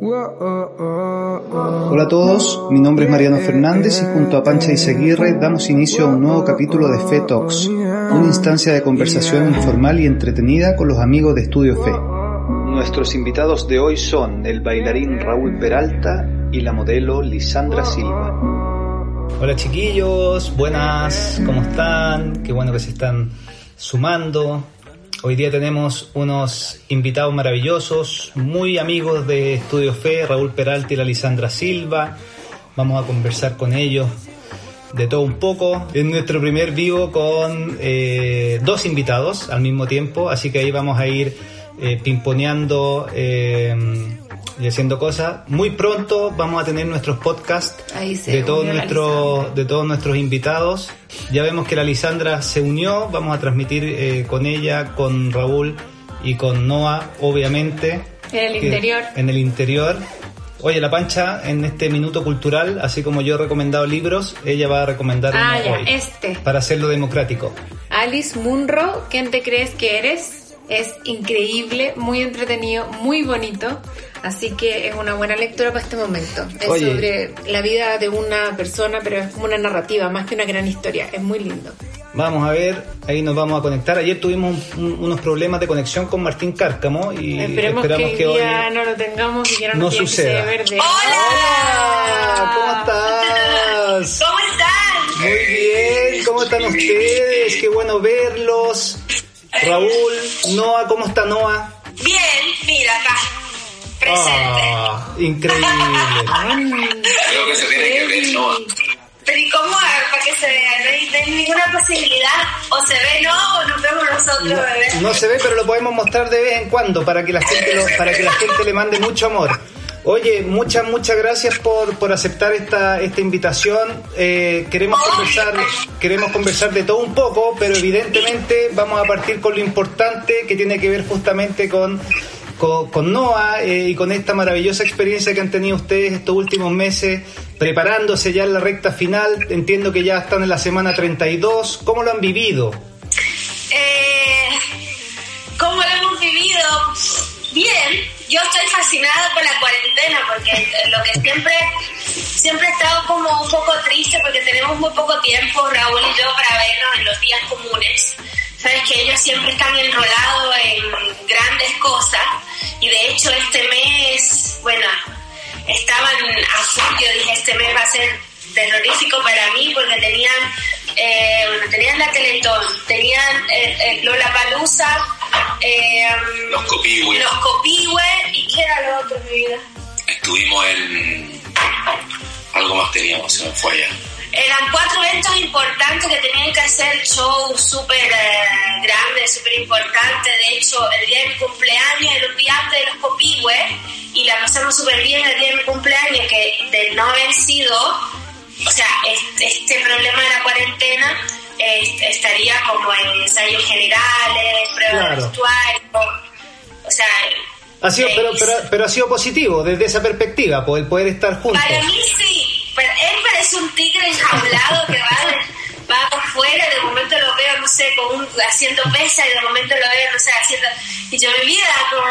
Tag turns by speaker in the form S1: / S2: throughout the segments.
S1: Hola a todos, mi nombre es Mariano Fernández y junto a Pancha Izaguirre damos inicio a un nuevo capítulo de Fe Talks, una instancia de conversación informal y entretenida con los amigos de Estudio Fe. Nuestros invitados de hoy son el bailarín Raúl Peralta y la modelo Lisandra Silva.
S2: Hola chiquillos, buenas, ¿cómo están? Qué bueno que se están sumando. Hoy día tenemos unos invitados maravillosos, muy amigos de Estudio Fe, Raúl Peralta y la Lisandra Silva. Vamos a conversar con ellos de todo un poco. Es nuestro primer vivo con eh, dos invitados al mismo tiempo, así que ahí vamos a ir eh, pimponeando eh, y haciendo cosas. Muy pronto vamos a tener nuestros podcasts de todos nuestros de todos nuestros invitados. Ya vemos que la Lisandra se unió, vamos a transmitir eh, con ella, con Raúl y con Noah, obviamente.
S3: En el interior.
S2: En el interior. Oye, la Pancha, en este minuto cultural, así como yo he recomendado libros, ella va a recomendar
S3: ah,
S2: uno
S3: ya,
S2: hoy,
S3: este.
S2: para hacerlo democrático.
S3: Alice Munro, ¿quién te crees que eres? Es increíble, muy entretenido, muy bonito. Así que es una buena lectura para este momento. Es
S2: Oye.
S3: sobre la vida de una persona, pero es como una narrativa, más que una gran historia. Es muy lindo.
S2: Vamos a ver, ahí nos vamos a conectar. Ayer tuvimos un- un- unos problemas de conexión con Martín Cárcamo y
S3: Esperemos
S2: esperamos
S3: que
S2: que,
S3: hoy no lo tengamos y que no
S2: no
S3: nos quede
S2: suceda.
S3: verde.
S2: Hola, ¿cómo estás?
S4: ¿Cómo están?
S2: Muy bien, ¿cómo están ustedes? Qué bueno verlos. Raúl, Noah, ¿cómo está Noah?
S4: Bien, mira acá. Presente.
S2: Ah, increíble.
S5: Creo que se tiene que ver, ¿no?
S4: Pero ¿y cómo para que se vea? No hay, no hay ninguna posibilidad. O se ve no, o nos vemos nosotros, bebé.
S2: No se ve, pero lo podemos mostrar de vez en cuando para que la gente, lo- para que la gente le mande mucho amor. Oye, muchas, muchas gracias por, por aceptar esta, esta invitación. Eh, queremos conversar, queremos conversar de todo un poco, pero evidentemente vamos a partir con lo importante que tiene que ver justamente con, con, con eh, y con esta maravillosa experiencia que han tenido ustedes estos últimos meses, preparándose ya en la recta final. Entiendo que ya están en la semana 32. ¿Cómo lo han vivido?
S4: Eh, ¿Cómo lo hemos vivido? Bien. Yo estoy fascinada por la cuarentena porque lo que siempre siempre he estado como un poco triste porque tenemos muy poco tiempo, Raúl y yo, para vernos en los días comunes. Sabes que ellos siempre están enrolados en grandes cosas y de hecho este mes, bueno, estaban a full, yo dije este mes va a ser terrorífico para mí porque tenían, eh, bueno, tenían la Teletón, tenían eh, eh, Lollapalooza, eh,
S5: Los copihue.
S4: los Copihue y ¿qué era lo otro, mi vida?
S5: Estuvimos en. Algo más teníamos, se me fue allá.
S4: Eran cuatro eventos importantes que tenían que hacer shows súper eh, grandes, súper importantes. De hecho, el día de mi cumpleaños, el día antes de los Copihue, y la pasamos súper bien el día de mi cumpleaños, que de no haber sido, o sea, este, este problema de la cuarentena eh, estaría como en ensayos generales, pruebas
S2: Claro.
S4: de vestuario, o sea...
S2: Ha sido, pero, pero, pero ha sido positivo desde esa perspectiva, poder, poder estar juntos.
S4: Para mí sí, pero él parece un tigre enjaulado que va, va afuera, de momento lo veo, no sé, con un, haciendo pesa y de momento lo veo, no sé, haciendo... Y yo mi vida como...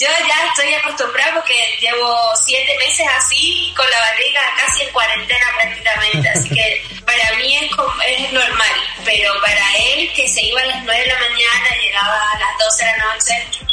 S4: yo ya estoy acostumbrada porque llevo siete meses así, con la barriga casi en cuarentena prácticamente, así que para mí es, es normal, pero para él que se iba a las 9 de la mañana, llegaba a las 12 de la noche...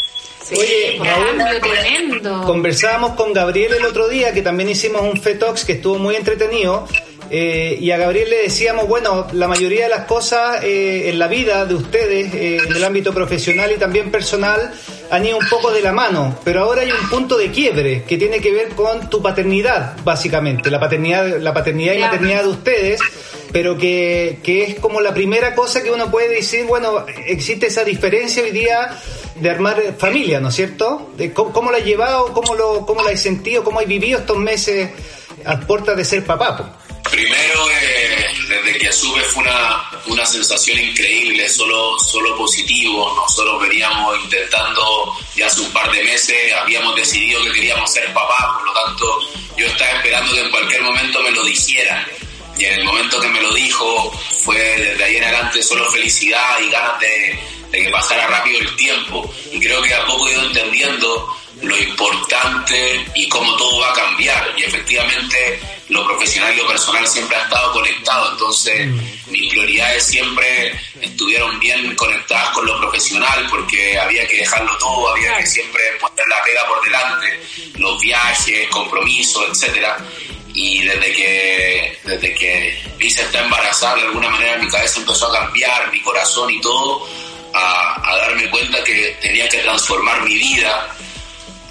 S2: Oye, Raúl,
S3: tremendo.
S2: Conversábamos con Gabriel el otro día, que también hicimos un FETOX que estuvo muy entretenido. eh, y a Gabriel le decíamos, bueno, la mayoría de las cosas eh, en la vida de ustedes, eh, en el ámbito profesional y también personal, han ido un poco de la mano. Pero ahora hay un punto de quiebre que tiene que ver con tu paternidad, básicamente. La paternidad, la paternidad y maternidad de ustedes. Pero que, que es como la primera cosa que uno puede decir, bueno, existe esa diferencia hoy día de armar familia, ¿no es cierto? De cómo, cómo la has llevado, cómo lo, cómo la has sentido, cómo has vivido estos meses a puertas de ser papá.
S5: Primero, eh, desde que supe fue una, una sensación increíble, solo, solo positivo. Nosotros veníamos intentando ya hace un par de meses, habíamos decidido que queríamos ser papás, por lo tanto yo estaba esperando que en cualquier momento me lo dijera. Y en el momento que me lo dijo fue desde ahí en adelante solo felicidad y ganas de, de que pasara rápido el tiempo. Y creo que a poco he ido entendiendo lo importante y cómo todo va a cambiar. Y efectivamente lo profesional y lo personal siempre ha estado conectado. Entonces mm. mis prioridades siempre estuvieron bien conectadas con lo profesional porque había que dejarlo todo, había que siempre poner la pega por delante, los viajes, compromisos, etcétera y desde que desde que Lisa está embarazada de alguna manera mi cabeza empezó a cambiar mi corazón y todo a, a darme cuenta que tenía que transformar mi vida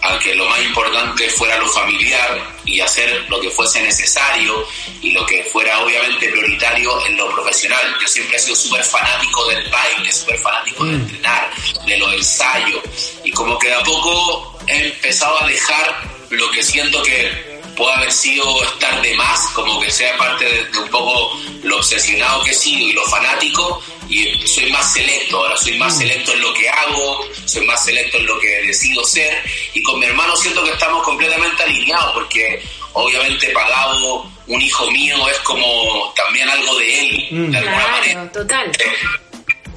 S5: a que lo más importante fuera lo familiar y hacer lo que fuese necesario y lo que fuera obviamente prioritario en lo profesional. Yo siempre he sido súper fanático del baile, súper fanático de mm. entrenar, de los ensayos y como que de a poco he empezado a dejar lo que siento que puede haber sido estar de más, como que sea parte de, un poco lo obsesionado que he sido y lo fanático, y soy más selecto ahora, soy más mm. selecto en lo que hago, soy más selecto en lo que decido ser, y con mi hermano siento que estamos completamente alineados, porque obviamente pagado un hijo mío es como también algo de él,
S3: mm. de alguna manera. Total.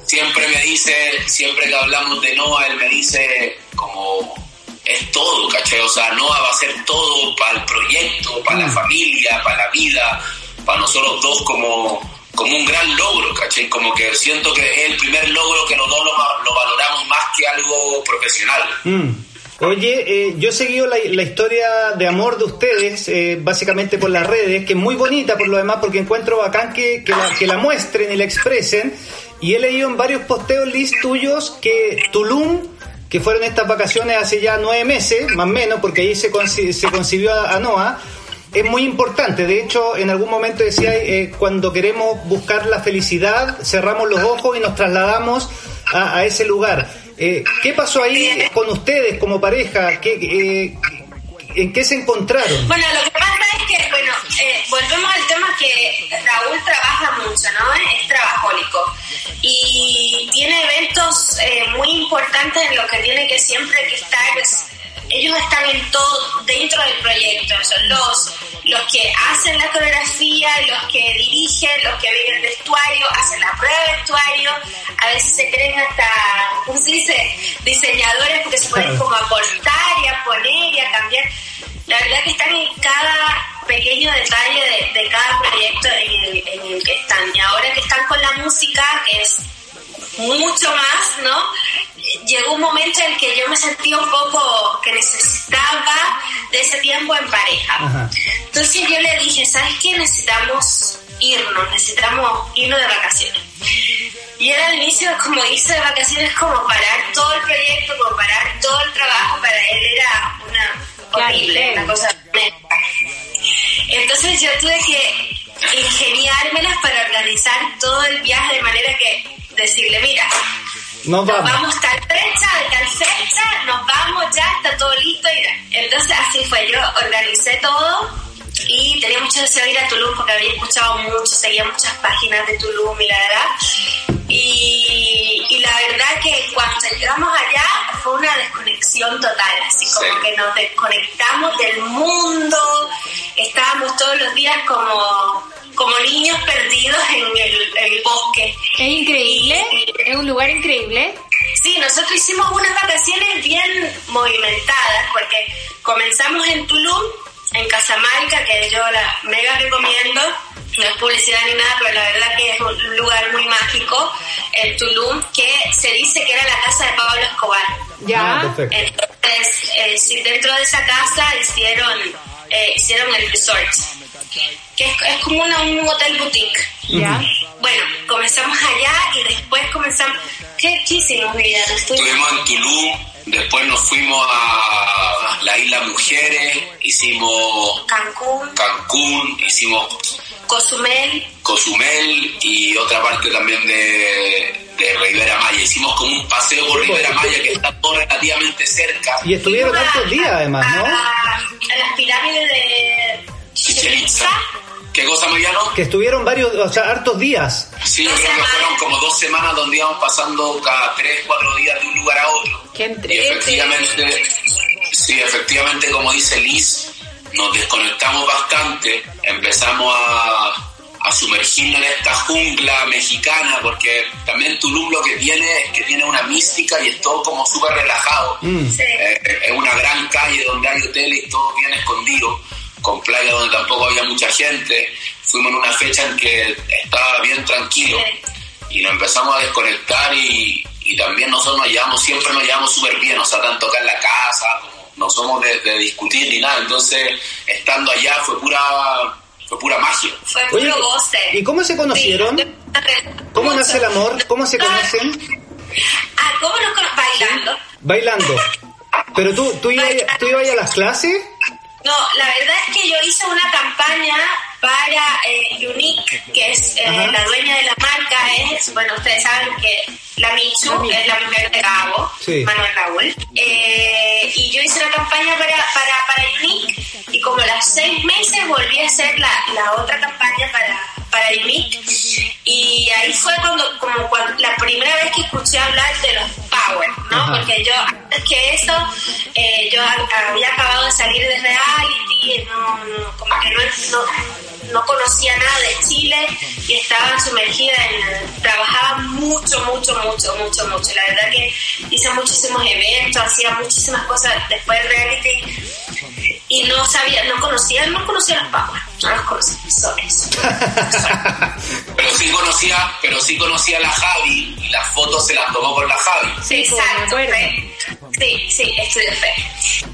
S5: Siempre me dice, siempre que hablamos de Noah, él me dice como es todo, ¿cachai? O sea, no va a ser todo para el proyecto, para la mm. familia, para la vida, para nosotros dos como, como un gran logro, ¿cachai? Como que siento que es el primer logro que los dos lo, valoramos más que algo profesional.
S2: Mm. Oye, eh, yo he seguido la, historia de amor de ustedes, eh, básicamente por las redes, que es muy bonita por lo demás, porque encuentro bacán que, que, la, que la muestren y la expresen. Y he leído en varios posteos, Liz, tuyos, que Tulum que fueron estas vacaciones hace ya nueve meses, más o menos, porque ahí se, se concibió a, Noah, es muy importante. De hecho, en algún momento decía, eh, cuando queremos buscar la felicidad, cerramos los ojos y nos trasladamos a, ese lugar. Eh, ¿Qué pasó ahí con ustedes como pareja? ¿Qué, eh, ¿En qué se encontraron?
S4: Bueno, lo que pasa es que, bueno, eh, volvemos al tema que Raúl trabaja mucho, ¿no? Es trabajólico. Y tiene eventos eh, muy importantes en los que tiene que siempre que estar, ellos están en todo, dentro del proyecto, son los, los que hacen la coreografía, los que dirigen, los que ven el vestuario, hacen la prueba de vestuario, a veces se creen hasta, ¿cómo se dice? Diseñadores porque se pueden como aportar y a poner y a cambiar. La verdad que están en cada pequeño detalle de, cada proyecto en el, en el que están. Y ahora que están con la música, que es mucho más, ¿no? llegó un momento en que yo me sentía un poco que necesitaba de ese tiempo en pareja. Entonces yo le dije, ¿sabes qué? Necesitamos irnos, necesitamos irnos de vacaciones. Y era al inicio, como hice de vacaciones, como parar todo el proyecto, como parar todo el trabajo, para él era una horrible, una cosa. Entonces yo tuve que ingeniármelas para organizar todo el viaje de manera que decirle, mira, nos vamos. tal fecha, de tal fecha, nos vamos ya, está todo listo. Y entonces así fue, yo organicé todo y tenía mucho deseo de ir a Tulum porque había escuchado mucho, seguía muchas páginas de Tulum y la verdad. Y, y la verdad que cuando entramos allá fue una desconexión total, así como que nos desconectamos del mundo, estábamos todos los días como como niños perdidos en el, bosque.
S3: Es increíble, es un lugar increíble.
S4: Sí, nosotros hicimos unas vacaciones bien movimentadas porque comenzamos en Tulum, en Casamalca, que yo la mega recomiendo. No es publicidad ni nada, pero la verdad que es un lugar muy mágico, en Tulum, que se dice que era la casa de Pablo Escobar.
S3: Ya.
S4: Ah, Entonces, eh, dentro de esa casa hicieron, eh, hicieron el resort que es, como un hotel boutique.
S3: ¿Ya?
S4: Bueno, comenzamos allá y después comenzamos... ¿Qué, hicimos, Miriam?
S5: Estuvimos en Tulum, después nos fuimos a la isla Mujeres, hicimos...
S4: Cancún.
S5: Cancún, hicimos...
S4: Cozumel.
S5: Cozumel y otra parte también de, de Rivera Maya. Hicimos como un paseo por Rivera Maya que está todo relativamente cerca.
S2: Y estuvieron tantos días además, ¿no?
S4: A, a las pirámides de
S5: ¿Qué cosa, Mariano?
S2: Que estuvieron varios, o sea, hartos días.
S5: Sí, yo creo que fueron como dos semanas donde íbamos pasando cada tres, cuatro días de un lugar a otro.
S3: Qué
S5: y efectivamente, sí, efectivamente, como dice Liz, nos desconectamos bastante, empezamos a, a sumergirnos en esta jungla mexicana, porque también Tulum lo que tiene es que tiene una mística y es todo como súper relajado.
S3: Mm.
S5: Eh, es una gran calle donde hay hoteles y todo bien escondido, con playa donde tampoco había mucha gente. Fuimos en una fecha en que estaba bien tranquilo y nos empezamos a desconectar y, y también nosotros nos llevamos, siempre nos llevamos súper bien, o sea, tanto acá en la casa, como no somos de, de discutir ni nada, entonces estando allá fue pura fue pura magia.
S4: Fue
S2: Oye,
S4: puro goce.
S2: ¿y cómo se conocieron?
S4: Sí.
S2: ¿Cómo nace el amor? ¿Cómo se conocen?
S4: Ah, ¿cómo nos bailando?
S2: Bailando. Pero tú, tú ibas, tú ibas a las clases.
S4: No, la verdad es que yo hice una campaña para eh, Unique, que es eh, la dueña de la marca, es, bueno, ustedes saben que la Michu
S3: La Michu.
S4: es la mujer de Gabo,
S2: Sí.
S4: Manuel Raúl, Eh, y yo hice una campaña para, para, para Unique, y como a los seis meses volví a hacer la, la otra campaña para, para Unique, y ahí fue cuando, como cuando, la primera vez que escuché hablar de los Power, ¿no?
S2: Ajá.
S4: Porque yo, antes que eso, eh, yo ha- había acabado de salir de reality, no, no, como que no, no, no conocía nada de Chile y estaba sumergida en, trabajaba mucho, mucho, mucho, mucho, mucho. La verdad que hice muchísimos eventos, hacía muchísimas cosas después del reality y no sabía, no conocía, no conocía los Power, no los conocía, son eso.
S5: Pero sí conocía, pero sí conocía a la Javi y las fotos se las tomó con la Javi.
S3: Sí,
S4: Exacto. Sí, sí, estudio fe.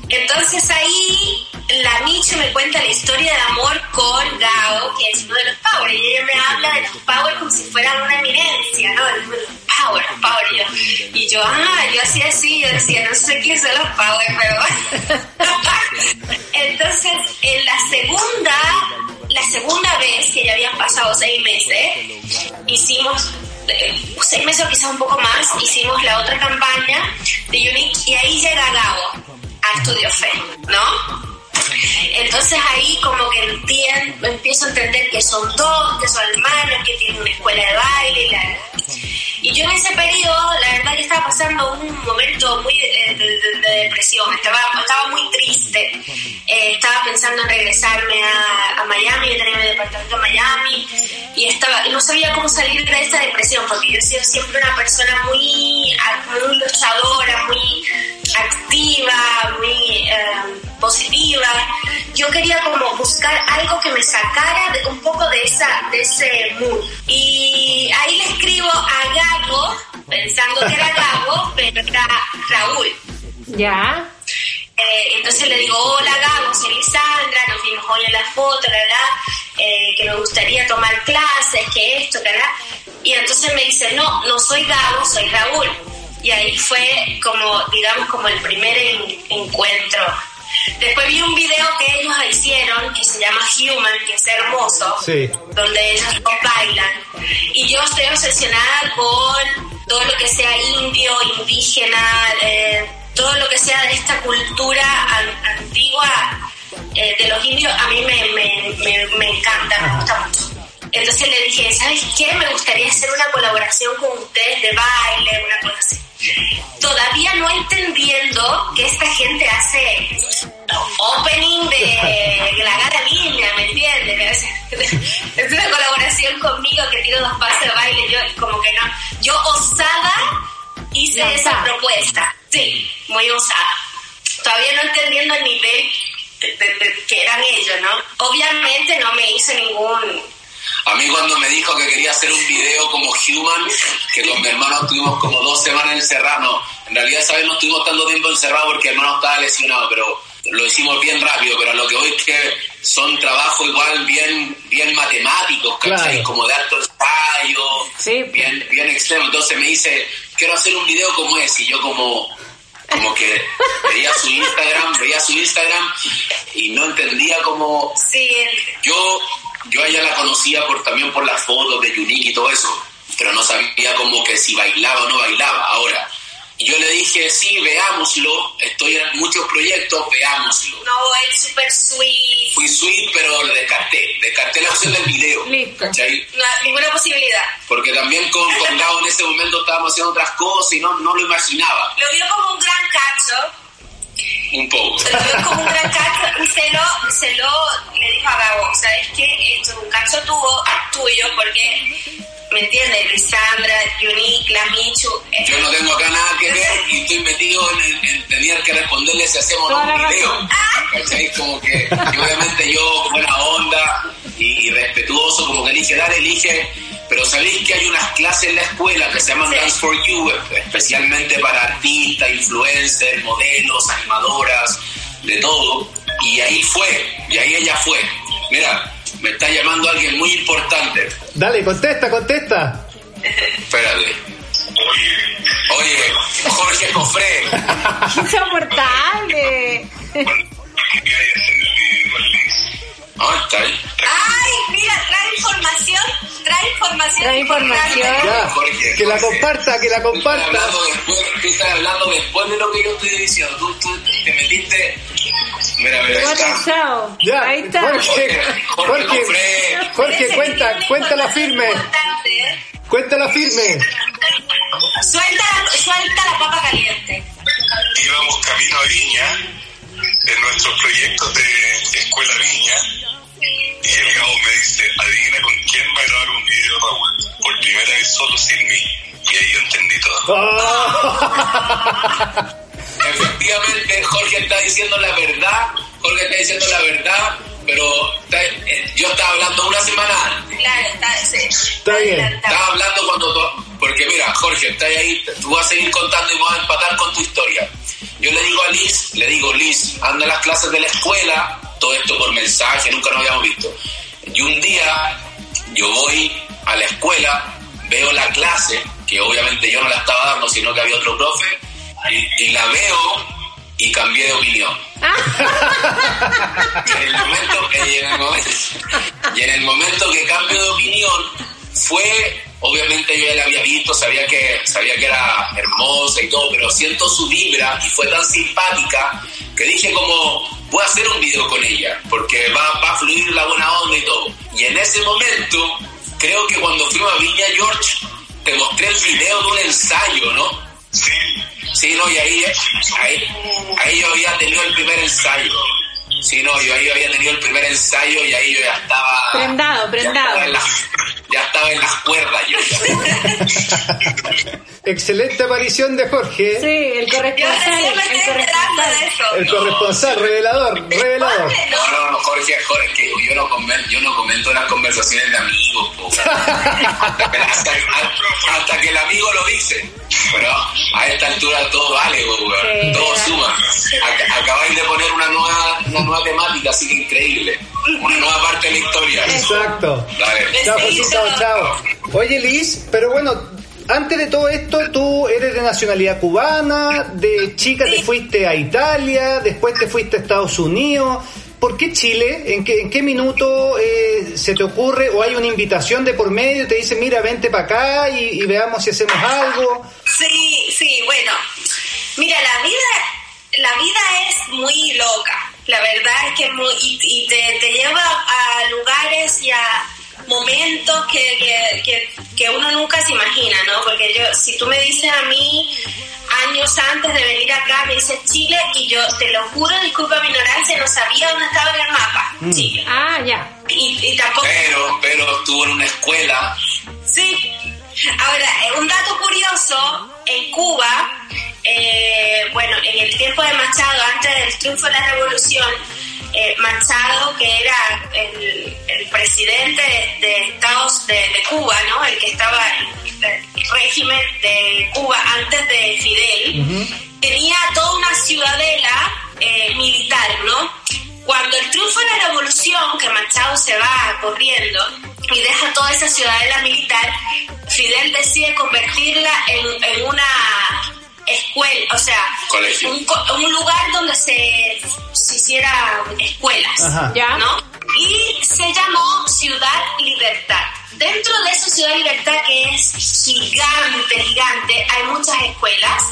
S4: Entonces ahí la Micho me cuenta la historia de amor con Gao, que es uno de los Power, y ella me habla de los Power como si fueran una eminencia, ¿no? Power, Power, y yo, y yo, ah, yo hacía así, yo decía, no sé qué son los Power, pero... Entonces, en la segunda, la segunda vez que ya habían pasado seis meses, hicimos eh, seis meses o quizás un poco más, hicimos la otra campaña de Unique y ahí llega Gabo a Estudio Fe, ¿no? Entonces ahí como que entiendo, empiezo a entender que son dos, que son hermanos, que tienen una escuela de baile. la- y yo en ese periodo, la verdad que estaba pasando un momento muy eh, de, de- de depresión, estaba, estaba muy triste, Eh, estaba pensando en regresarme a, a Miami, yo tenía mi departamento en Miami, y estaba no sabía cómo salir de esta depresión, porque yo he sido siempre una persona muy, muy luchadora, muy activa, muy eh, positiva. Yo quería como buscar algo que me sacara de, un poco de esa de ese mood. Y ahí le escribo a Gago, pensando que era Gago, pero era Raúl.
S3: Ya.
S4: Eh, entonces le digo, hola Gabo, soy Lisandra, nos vimos hoy en la foto, la verdad, eh, que me gustaría tomar clases, que esto, que la Y entonces me dice, no, no soy Gabo, soy Raúl. Y ahí fue como, digamos, como el primer en- encuentro. Después vi un video que ellos hicieron que se llama Human, que es hermoso,
S2: Sí.
S4: donde ellos bailan. Y yo estoy obsesionada con todo lo que sea indio, indígena, eh, todo lo que sea de esta cultura an- antigua eh, de los indios, a mí me, me, me, me encanta, me gusta mucho. Entonces le dije, ¿sabes qué? Me gustaría hacer una colaboración con ustedes de baile, una cosa así. Todavía no entendiendo que esta gente hace opening de la gata línea, ¿me entiendes? Es una colaboración conmigo que tiro dos pasos de baile, yo como que no. Yo osada hice
S3: Ya
S4: esa
S3: está.
S4: propuesta, sí, muy osada. Todavía no entendiendo el nivel de- de- de- que eran ellos, ¿no? Obviamente no me hice ningún
S5: A mí cuando me dijo que quería hacer un video como Human, que con mi hermano estuvimos como dos semanas encerrados, no, en realidad esa vez no estuvimos tanto tiempo encerrados porque mi hermano estaba lesionado, pero lo hicimos bien rápido, pero a lo que voy es que son trabajos igual bien, bien matemáticos, ¿cachai?
S2: Claro.
S5: Como de alto ensayo,
S3: Sí.
S5: bien, bien extremo. Entonces me dice, quiero hacer un video como ese, y yo como, como que veía su Instagram, veía su Instagram y no entendía como
S4: Sí, el-
S5: yo, yo a ella la conocía por, también por las fotos de Unique y todo eso, pero no sabía como que si bailaba o no bailaba. Ahora, yo le dije, sí, veámoslo, estoy en muchos proyectos, veámoslo.
S4: no, el super sweet,
S5: Fui sweet, pero lo descarté, descarté la opción del video.
S3: Listo.
S5: ¿cachai?
S4: no, ninguna posibilidad.
S5: Porque también con, con Gabo en ese momento estábamos haciendo otras cosas y no, no lo imaginaba,
S4: Lo vio como un gran cacho,
S5: un poco.
S4: lo vio como un gran cacho y se lo, se lo le dijo a Gabo, ¿sabes qué? Esto es un cacho tuyo, tuyo porque ¿me entiendes? Lisandra, Yunicla, Michu. eh,
S5: Yo no tengo acá nada que ver y estoy metido en, en tener que responderle si hacemos un
S3: la
S5: video. ¿Cachai? Como que y obviamente yo, buena onda y, y respetuoso, como que dije, dale, elige. Pero sabéis que hay unas clases en la escuela que se llaman
S4: Sí.
S5: Dance for You, especialmente para artistas, influencers, modelos, animadoras, de todo. Y ahí fue, y ahí ella fue. Mira, me está llamando alguien muy importante.
S2: Dale, contesta, contesta.
S5: Espérate. Oye, Jorge Cofré.
S3: Insoportable.
S5: Ah, está ahí.
S4: Ay, mira, trae información, trae información.
S3: Trae información.
S2: Ya,
S5: Jorge,
S2: que la comparta, que la
S5: Tú estás
S2: comparta.
S5: hablando después, tú estás hablando después de lo que yo estoy diciendo. Tú, tú te metiste. Mira, mira, ahí está.
S2: Ya,
S3: Ahí está.
S2: Jorge,
S5: Jorge,
S2: Jorge. Jorge, cuenta, cuéntala firme, cuéntala firme.
S4: Suelta, suelta la papa caliente.
S6: íbamos camino a Viña en nuestros proyectos de Escuela Viña y el Gabo me dice, adivina con quién va a grabar un video Raúl, por primera vez solo sin mí. Y ahí yo entendí todo.
S5: Efectivamente, Jorge está diciendo la verdad. Jorge está diciendo la verdad. Pero está- eh, yo estaba hablando una semana antes.
S4: Claro, está, sí.
S2: Está bien.
S5: Estaba hablando cuando tú- porque mira, Jorge, está ahí, tú vas a seguir contando y vas a empatar con tu historia. Yo le digo a Liz, le digo, Liz, anda a las clases de la escuela, todo esto por mensaje, nunca nos habíamos visto. Y un día yo voy a la escuela, veo la clase, que obviamente yo no la estaba dando, sino que había otro profe, y, y la veo y cambié de opinión. Y en el momento, y en el momento, y en el momento que cambio de opinión fue, obviamente yo ya la había visto, sabía que, sabía que era hermosa y todo, pero siento su vibra y fue tan simpática que dije como, voy a hacer un video con ella, porque va, va a fluir la buena onda y todo. Y en ese momento, creo que cuando fuimos a Viña George, te mostré el video de un ensayo, ¿no?
S6: Sí,
S5: Sí, no, y ahí, ahí, ahí yo había tenido el primer ensayo. Sí, no, yo ahí había tenido el primer ensayo y ahí yo ya estaba...
S3: Prendado,
S5: Ya
S3: prendado.
S5: estaba en las, ya estaba en las cuerdas yo.
S2: Excelente aparición de Jorge.
S3: Sí, el corresponsal. El corresponsal.
S4: eso.
S2: El corresponsal, revelador, revelador.
S5: No, no, no, Jorge, Jorge, yo no, comento, yo no comento las conversaciones de amigos, po. hasta, que, hasta- hasta que el amigo lo dice. Pero a esta altura todo vale, po.
S3: Sí,
S5: todo
S3: ¿verdad?
S5: suma. Ac- acabáis de poner una nueva, una nueva temática, así que increíble. Una nueva parte de la historia.
S2: Exacto.
S5: Dale.
S2: Chao,
S4: yo-
S2: chao. Oye, Liz, pero bueno, antes de todo esto, tú eres de nacionalidad cubana, de chica te fuiste a Italia, después te fuiste a Estados Unidos. ¿Por qué Chile? ¿En qué, en qué minuto eh, se te ocurre o hay una invitación de por medio te dicen, mira, vente para acá y, y veamos si hacemos algo?
S4: Sí, sí, bueno. Mira, la vida, la vida es muy loca. La verdad es que muy, y, y te, te lleva a lugares y a momentos que, que, que, que uno nunca se imagina, ¿no? Porque yo, si tú me dices a mí años antes de venir acá, me dices Chile y yo te lo juro, disculpa mi ignorancia, no sabía dónde estaba en el mapa, Chile.
S3: Ah, ya.
S4: Y, y tampoco...
S5: Pero, pero estuvo en una escuela.
S4: Sí. Ahora, eh, un dato curioso, en Cuba, eh, bueno, en el tiempo de Machado, antes del triunfo de la revolución, eh, Machado, que era el, el presidente de, de Estados de, de Cuba, ¿no? El que estaba en el régimen de Cuba antes de Fidel, tenía toda una ciudadela eh, militar, ¿no? Cuando el triunfo de la revolución, que Machado se va corriendo y deja toda esa ciudadela militar, Fidel decide convertirla en, en una escuela, o sea, un, un lugar donde se, se hiciera escuelas,
S2: Ajá.
S3: Ya.
S4: ¿no? Y se llamó Ciudad Libertad. Dentro de esa Ciudad Libertad, que es gigante, gigante, hay muchas escuelas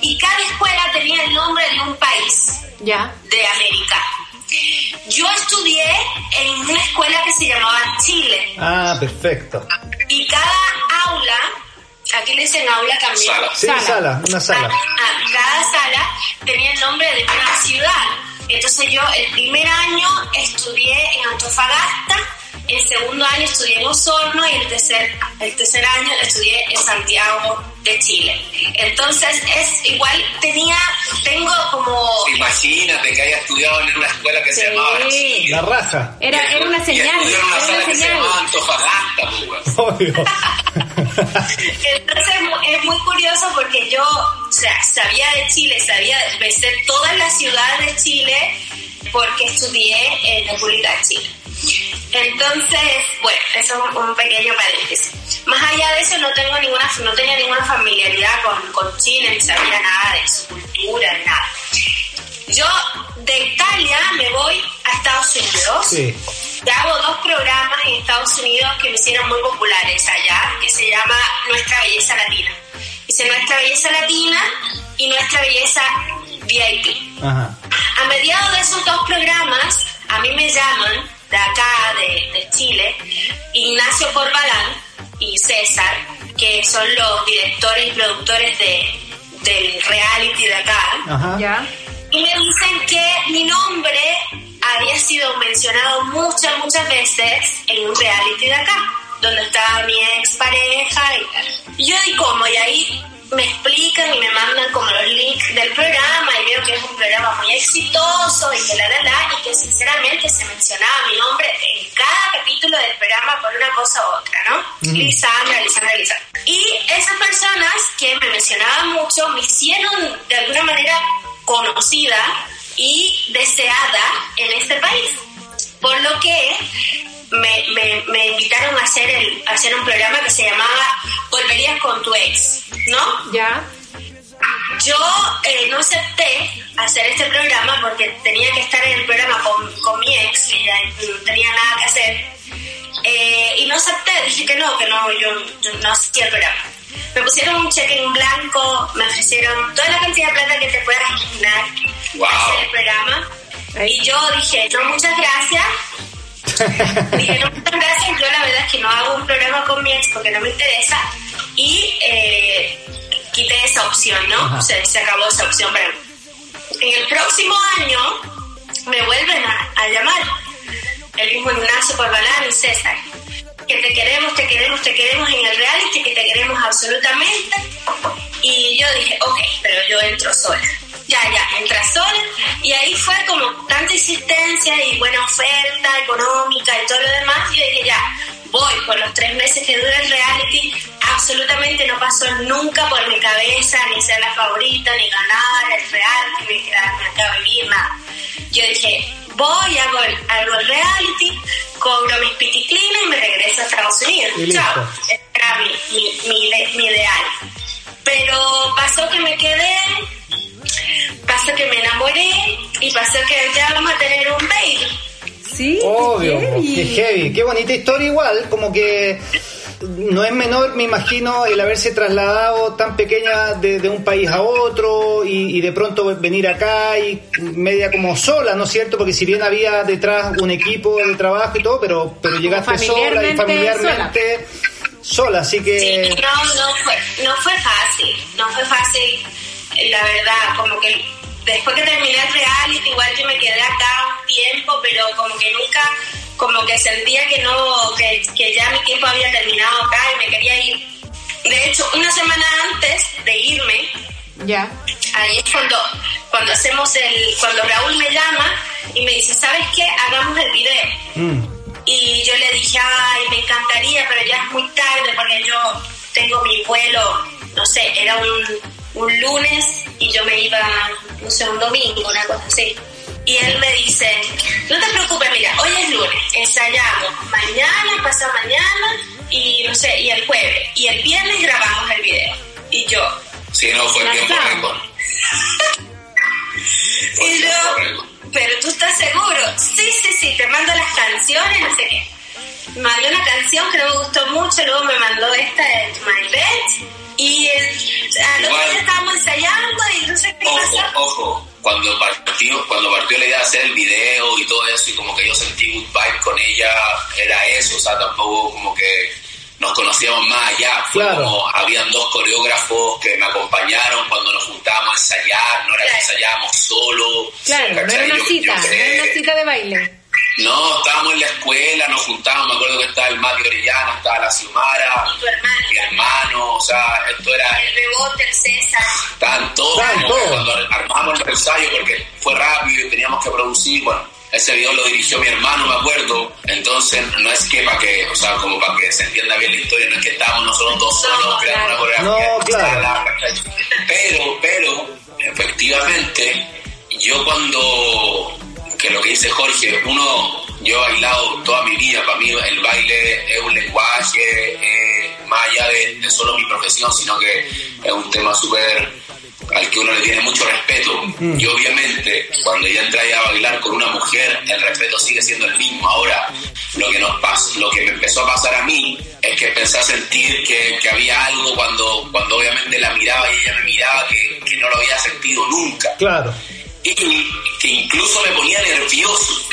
S4: y cada escuela tenía el nombre de un país
S3: Ya.
S4: de América. Yo estudié en una escuela que se llamaba Chile
S2: Ah, perfecto.
S4: y cada aula, aquí le dicen aula también,
S5: Sala.
S2: Sí,
S3: Sala.
S2: sala, una sala.
S4: Ah, cada sala tenía el nombre de una ciudad. Entonces yo el primer año estudié en Antofagasta el segundo año estudié en Osorno y el tercer, el tercer año estudié en Santiago de Chile. Entonces es igual, tenía, tengo como...
S5: Imagínate que haya estudiado en una escuela que se llamaba Chile.
S2: La raza.
S3: Era, era una señal.
S5: estudió en una
S3: Era
S5: sala
S3: una
S5: que se
S3: señal.
S5: llamaba Antofagasta, pues.
S2: Obvio.
S4: Entonces es muy curioso porque yo sabía de Chile, sabía de todas las ciudades de Chile porque estudié en República de Chile. Entonces, bueno, eso es un, pequeño paréntesis. Más allá de eso, no tengo ninguna, no tenía ninguna familiaridad con, con Chile, ni sabía nada de su cultura, nada. Yo de Italia me voy a Estados Unidos.
S2: Sí.
S4: Y hago dos programas en Estados Unidos que me hicieron muy populares allá, que se llama Nuestra Belleza Latina. Dice Nuestra Belleza Latina y Nuestra Belleza VIP.
S2: Ajá.
S4: A mediados de esos dos programas, a mí me llaman de acá, de, de Chile, Ignacio Corbalán y César, que son los directores y productores de, del reality de acá,
S2: Ajá.
S3: Ya.
S4: Y me dicen que mi nombre había sido mencionado muchas, muchas veces en un reality de acá, donde estaba mi ex pareja y tal. Y yo, ¿y cómo? Y ahí me explican y me mandan como los links del programa y veo que es un programa muy exitoso y que la, la, la, y que sinceramente se mencionaba mi nombre en cada capítulo del programa por una cosa u otra, ¿no? Lisandra, Lisandra, Lisandra. Y esas personas que me mencionaban mucho me hicieron de alguna manera conocida y deseada en este país. Por lo que me, me, me invitaron a hacer, el, a hacer un programa que se llamaba Volverías con tu ex, ¿no?
S3: Ya.
S4: Yo eh, no acepté hacer este programa porque tenía que estar en el programa con, con mi ex, que ya no tenía nada que hacer. Eh, y no acepté, dije que no, que no, yo, yo no hacía el programa. Me pusieron un cheque en blanco, me ofrecieron toda la cantidad de plata que te puedas imaginar
S5: Wow.
S4: para hacer el programa. Y yo dije, no, muchas gracias. dije, no, muchas gracias. Yo la verdad es que no hago un programa con mi ex porque no me interesa. Y eh, quité esa opción, ¿no?
S2: Ajá.
S4: O sea, se acabó esa opción para mí. En el próximo año me vuelven a, a llamar el mismo Ignacio Corbalán y César. Que te queremos, te queremos, te queremos en el reality, que te queremos absolutamente. Y yo dije, ok, pero yo entro sola. Ya, ya, entra sola. Y ahí fue como tanta insistencia y buena oferta económica y todo lo demás. Y dije, ya, voy por los tres meses que dura el reality. Absolutamente no pasó nunca por mi cabeza ni ser la favorita, ni ganar el reality, ni quedarme acá a vivir, nada. Yo dije, voy, hago el, hago el reality, cobro mis piticlinas y me regreso a Estados Unidos. Chao. Era mi, mi, mi, mi ideal. Pero pasó que me quedé, pasó que me enamoré y pasó que ya vamos a tener un baby.
S3: Sí.
S2: Obvio,
S3: qué heavy.
S2: qué heavy, qué bonita historia igual, como que no es menor, me imagino, el haberse trasladado tan pequeña de, de un país a otro y, y de pronto venir acá y media como sola, ¿no es cierto? Porque si bien había detrás un equipo de trabajo y todo, pero, pero llegaste sola y
S3: familiarmente
S2: sola, así
S4: Sí,
S2: que...
S4: no, no fue, no fue fácil, no fue fácil, la verdad, como que después que terminé el reality, igual yo me quedé acá un tiempo, pero como que nunca, como que sentía que no, que, que ya mi tiempo había terminado acá y me quería ir. De hecho, una semana antes de irme,
S3: Ya.
S4: ahí es cuando, cuando hacemos el, cuando Raúl me llama y me dice, ¿sabes qué? Hagamos el video.
S2: mm,
S4: Y yo le dije, ay, me encantaría, pero ya es muy tarde porque yo tengo mi vuelo, no sé, era un, un lunes y yo me iba, no sé, un domingo, una cosa así. Y él me dice, no te preocupes, mira, hoy es lunes, ensayamos mañana, pasado mañana y no sé, y el jueves. Y el viernes grabamos el video. Y yo,
S5: Sí, no, fue el
S4: Y yo, pero tú estás seguro. Sí, sí, sí, te mando las canciones, no sé qué. Me mandó una canción que no me gustó mucho, luego me mandó esta de My Bed. Y el, al otro día estábamos ensayando y no sé qué
S5: Ojo,
S4: pasó.
S5: ojo, cuando partió, cuando partió la idea de hacer el video y todo eso, y como que yo sentí good vibe con ella, era eso, o sea, tampoco como que nos conocíamos más allá. Fue
S2: Claro.
S5: como, habían dos coreógrafos que me acompañaron cuando nos juntábamos a ensayar, no era que
S4: Claro.
S5: ensayábamos solo.
S3: Claro, no era una
S5: Yo-
S3: cita,
S5: yo
S3: no
S5: creé-
S3: era una cita de baile.
S5: No, estábamos en la escuela, nos juntábamos, me acuerdo que estaba el Mati Orellana, estaba la Xiomara,
S4: Tu hermano.
S5: mi hermano, o sea, esto era...
S4: El rebote, el César.
S5: Estaban todos,
S2: Estaban todos.
S5: cuando armamos el ensayo porque fue rápido y teníamos que producir, bueno, ese video lo dirigió mi hermano, me acuerdo, entonces no es que para que, o sea, como para que se entienda bien la historia, no es que estábamos nosotros dos solos
S4: No,
S5: creando una coreografía.
S2: No, claro.
S5: la- Pero, pero, efectivamente, yo cuando, que lo que dice Jorge, uno, yo he bailado toda mi vida, para mí el baile es un lenguaje, eh, más allá de, de solo mi profesión, sino que es un tema súper al que uno le tiene mucho respeto. Y obviamente, cuando ya entras a bailar con una mujer, el respeto sigue siendo el mismo. Ahora, lo que nos pasó, lo que me empezó a pasar a mí es que empecé a sentir que, que había algo cuando, cuando obviamente la miraba y ella me miraba que, que no lo había sentido nunca
S2: Claro.
S5: Y que incluso me ponía nervioso.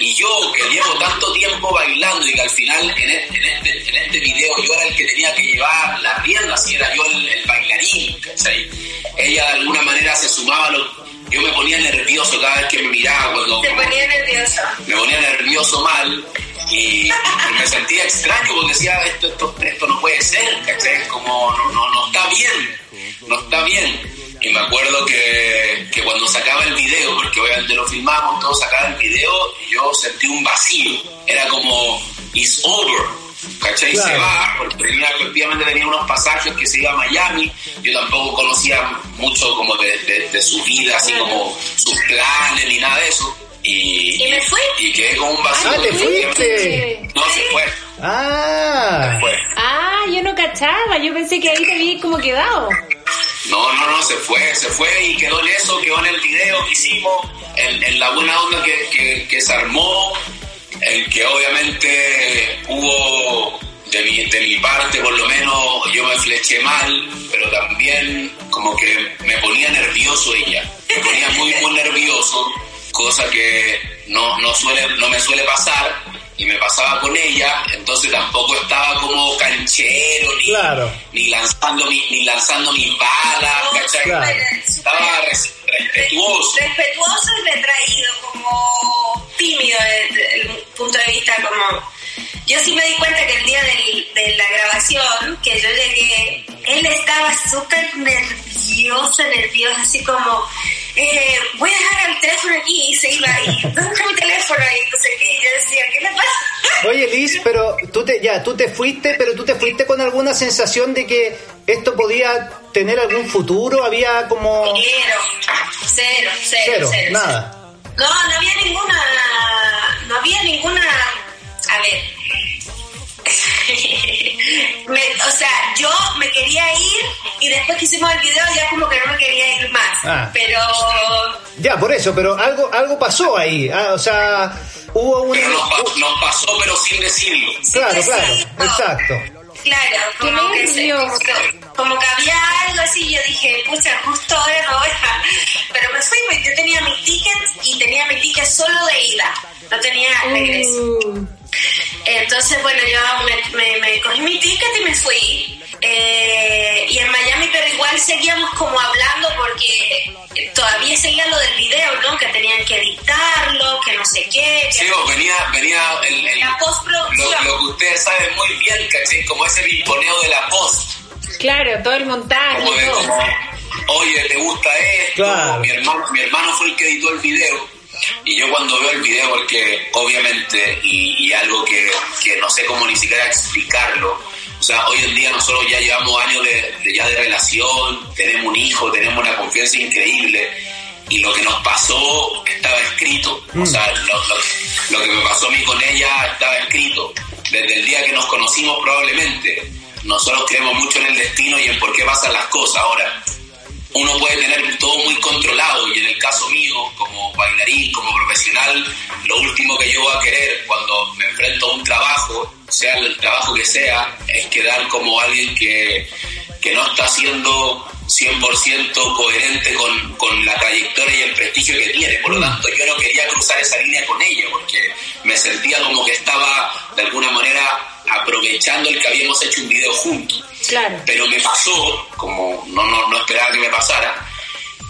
S5: Y yo que llevo tanto tiempo bailando y que al final en este, en este, en este video yo era el que tenía que llevar las riendas y era yo el, el bailarín, ¿cachai? Ella de alguna manera se sumaba a lo... Yo me ponía nervioso cada vez que me miraba, cuando
S4: Te ponía nervioso.
S5: me ponía nervioso mal y, y me sentía extraño porque decía esto, esto, esto no puede ser, ¿cachai? Como no, no, no está bien, no está bien. Y me acuerdo que, que cuando sacaba el video, porque obviamente lo filmamos, todos sacaban el video, yo sentí un vacío. Era como, it's over. ¿Cachai?
S2: Claro.
S5: Se va, porque tenía, efectivamente tenía unos pasajes que se iba a Miami. Yo tampoco conocía mucho como de, de, de su vida, así como sus planes ni nada de eso. Y,
S4: Y me fui.
S5: y quedé con un vacío.
S2: Ah, te fuiste.
S5: No, se fue.
S2: Ah.
S5: Se fue.
S3: Ah, yo no cachaba, yo pensé que ahí te había como quedado.
S5: No, no, no, se fue, se fue y quedó en eso, quedó en el video que hicimos, en, la buena onda que, que, que se armó, en que obviamente hubo, de mi, de mi parte por lo menos, yo me fleché mal, pero también como que me ponía nervioso ella, me ponía muy, muy nervioso, cosa que no, no, suele, no me suele pasar. Y me pasaba con ella, entonces tampoco estaba como canchero ni,
S2: Claro.
S5: ni lanzando mi, ni lanzando mis balas,
S4: No,
S5: ¿cachai?
S2: Claro.
S5: Estaba res- respetuoso.
S4: Respetuoso y retraído, como tímido desde el punto de vista como... Yo sí me di cuenta que el día del- de la grabación, que yo llegué, él estaba súper nervioso, nervioso, así como, eh, voy a dejar el teléfono aquí y se iba, y ¿dónde está mi teléfono? Y no sé qué, y yo decía, ¿qué le pasa?
S2: Oye Liz, pero tú te, ya, tú te fuiste, pero tú te fuiste con alguna sensación de que esto podía tener algún futuro, había como
S4: Cero, cero, cero,
S2: cero,
S4: cero.
S2: nada.
S4: No, no había ninguna, no había ninguna, a ver, Me- o sea, yo me quería ir y después que hicimos el video ya como que no me quería ir más,
S2: Ah.
S4: pero
S2: Ya, por eso, pero algo algo pasó ahí, ah, o sea, hubo una
S5: Pero nos, pa- nos pasó, pero sin decirlo.
S2: Claro, claro,
S4: no.
S2: exacto.
S4: claro, como que, se- como que había algo así, yo dije, pucha, justo ahora no voy a... Pero me fui, yo tenía mis tickets y tenía mi ticket solo de ida, no tenía regreso.
S3: Uh,
S4: Entonces, bueno, yo me, me- me cogí mi ticket y me fui. Eh, y en Miami, pero igual seguíamos como hablando porque todavía seguía lo del video, ¿no? Que tenían que editarlo, que no sé qué. que-
S5: Sí, venía, venía el, el-
S4: La postproducción.
S5: lo, lo que ustedes saben muy bien, ¿cachai? Como ese pimponeo de la post.
S3: claro, todo el montaje
S5: Como de como, oye, ¿te gusta esto?
S2: Claro.
S5: Mi, hermano, mi hermano fue el que editó el video. Y yo cuando veo el video, porque obviamente, y, y algo que, que no sé cómo ni siquiera explicarlo, o sea, hoy en día nosotros ya llevamos años de, de- ya de relación, tenemos un hijo, tenemos una confianza increíble, y lo que nos pasó estaba escrito. O sea, lo, lo- lo que me pasó a mí con ella estaba escrito. Desde el día que nos conocimos probablemente. Nosotros creemos mucho en el destino y en por qué pasan las cosas. Ahora, uno puede tener todo muy controlado y en el caso mío, como bailarín, como profesional, lo último que yo voy a querer cuando me enfrento a un trabajo, sea el trabajo que sea, es quedar como alguien que, que no está siendo 100% coherente con, con la trayectoria y el prestigio que tiene. Por lo tanto, yo no quería cruzar esa línea con ella porque me sentía como que estaba de alguna manera aprovechando el que habíamos hecho un video juntos
S3: Claro.
S5: pero me pasó, como no, no, no esperaba que me pasara,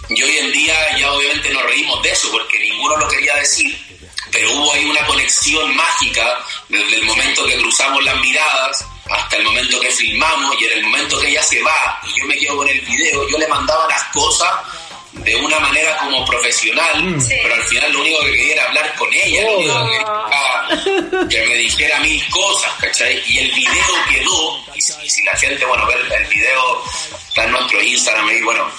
S5: y hoy en día ya obviamente nos reímos de eso porque ninguno lo quería decir, pero hubo ahí una conexión mágica desde el momento que cruzamos las miradas hasta el momento que filmamos y en el momento que ella se va y yo me quedo con el video, yo le mandaba las cosas de una manera como profesional,
S2: Mm.
S3: Sí.
S5: pero al final lo único que quería era hablar con ella, lo único que quería que me dijera mil cosas, ¿cachai? Y el video quedó, y si, y si la gente, bueno, ve el, el video, está en nuestro Instagram y bueno,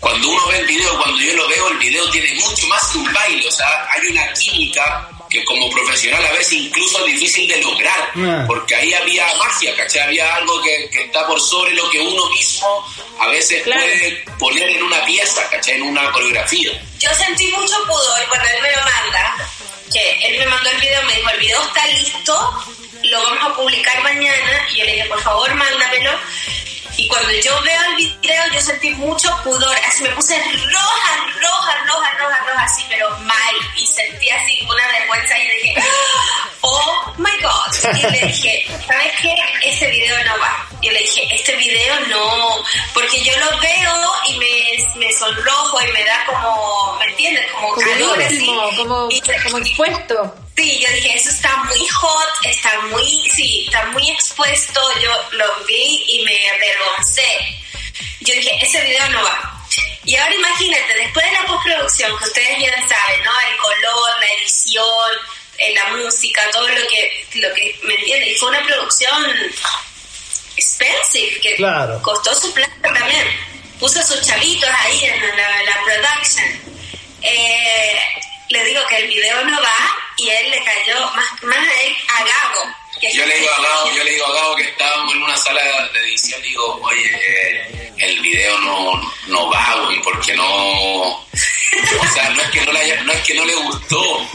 S5: cuando uno ve el video, cuando yo lo veo, el video tiene mucho más que un baile, o sea, hay una química que como profesional a veces incluso es difícil de lograr,
S2: Ah.
S5: porque ahí había magia, ¿cachai? Había algo que, que está por sobre lo que uno mismo a veces
S3: Claro.
S5: puede poner en una pieza, ¿cachai? En una coreografía.
S4: Yo sentí mucho pudor cuando él me lo manda, que él me mandó el video, me dijo, el video está listo, lo vamos a publicar mañana, y yo le dije, por favor, mándamelo. Y cuando yo veo el video, yo sentí mucho pudor, así me puse roja, roja, roja, roja, roja, así, pero mal, y sentí así una vergüenza y dije, oh my god. Y le dije, ¿sabes qué? Ese video no va. Yo le dije, este video no, porque yo lo veo y me, me sonrojo y me da como, ¿me entiendes? Como
S3: Como
S4: calor así.
S3: como,
S4: Y-
S3: como expuesto.
S4: Sí, yo dije, eso está muy hot, está muy, sí, está muy expuesto, yo lo vi y me avergoncé. Yo dije, ese video no va. Y ahora imagínate, después de la postproducción, que ustedes bien saben, ¿no? El color, la edición, la música, todo lo que, lo que, ¿me entiendes? Y fue una producción expensive, que
S2: Claro.
S4: costó su plata también. Puso sus chavitos ahí en la, la production. Eh, le digo que el video no va y él le cayó más, más a él a Gabo. que
S5: Yo le digo a Gabo, yo le digo a Gabo que estábamos en una sala de edición, digo, oye, eh, el video no, no va, güey, porque no... O sea, no es que no le, haya- no es que no le gustó,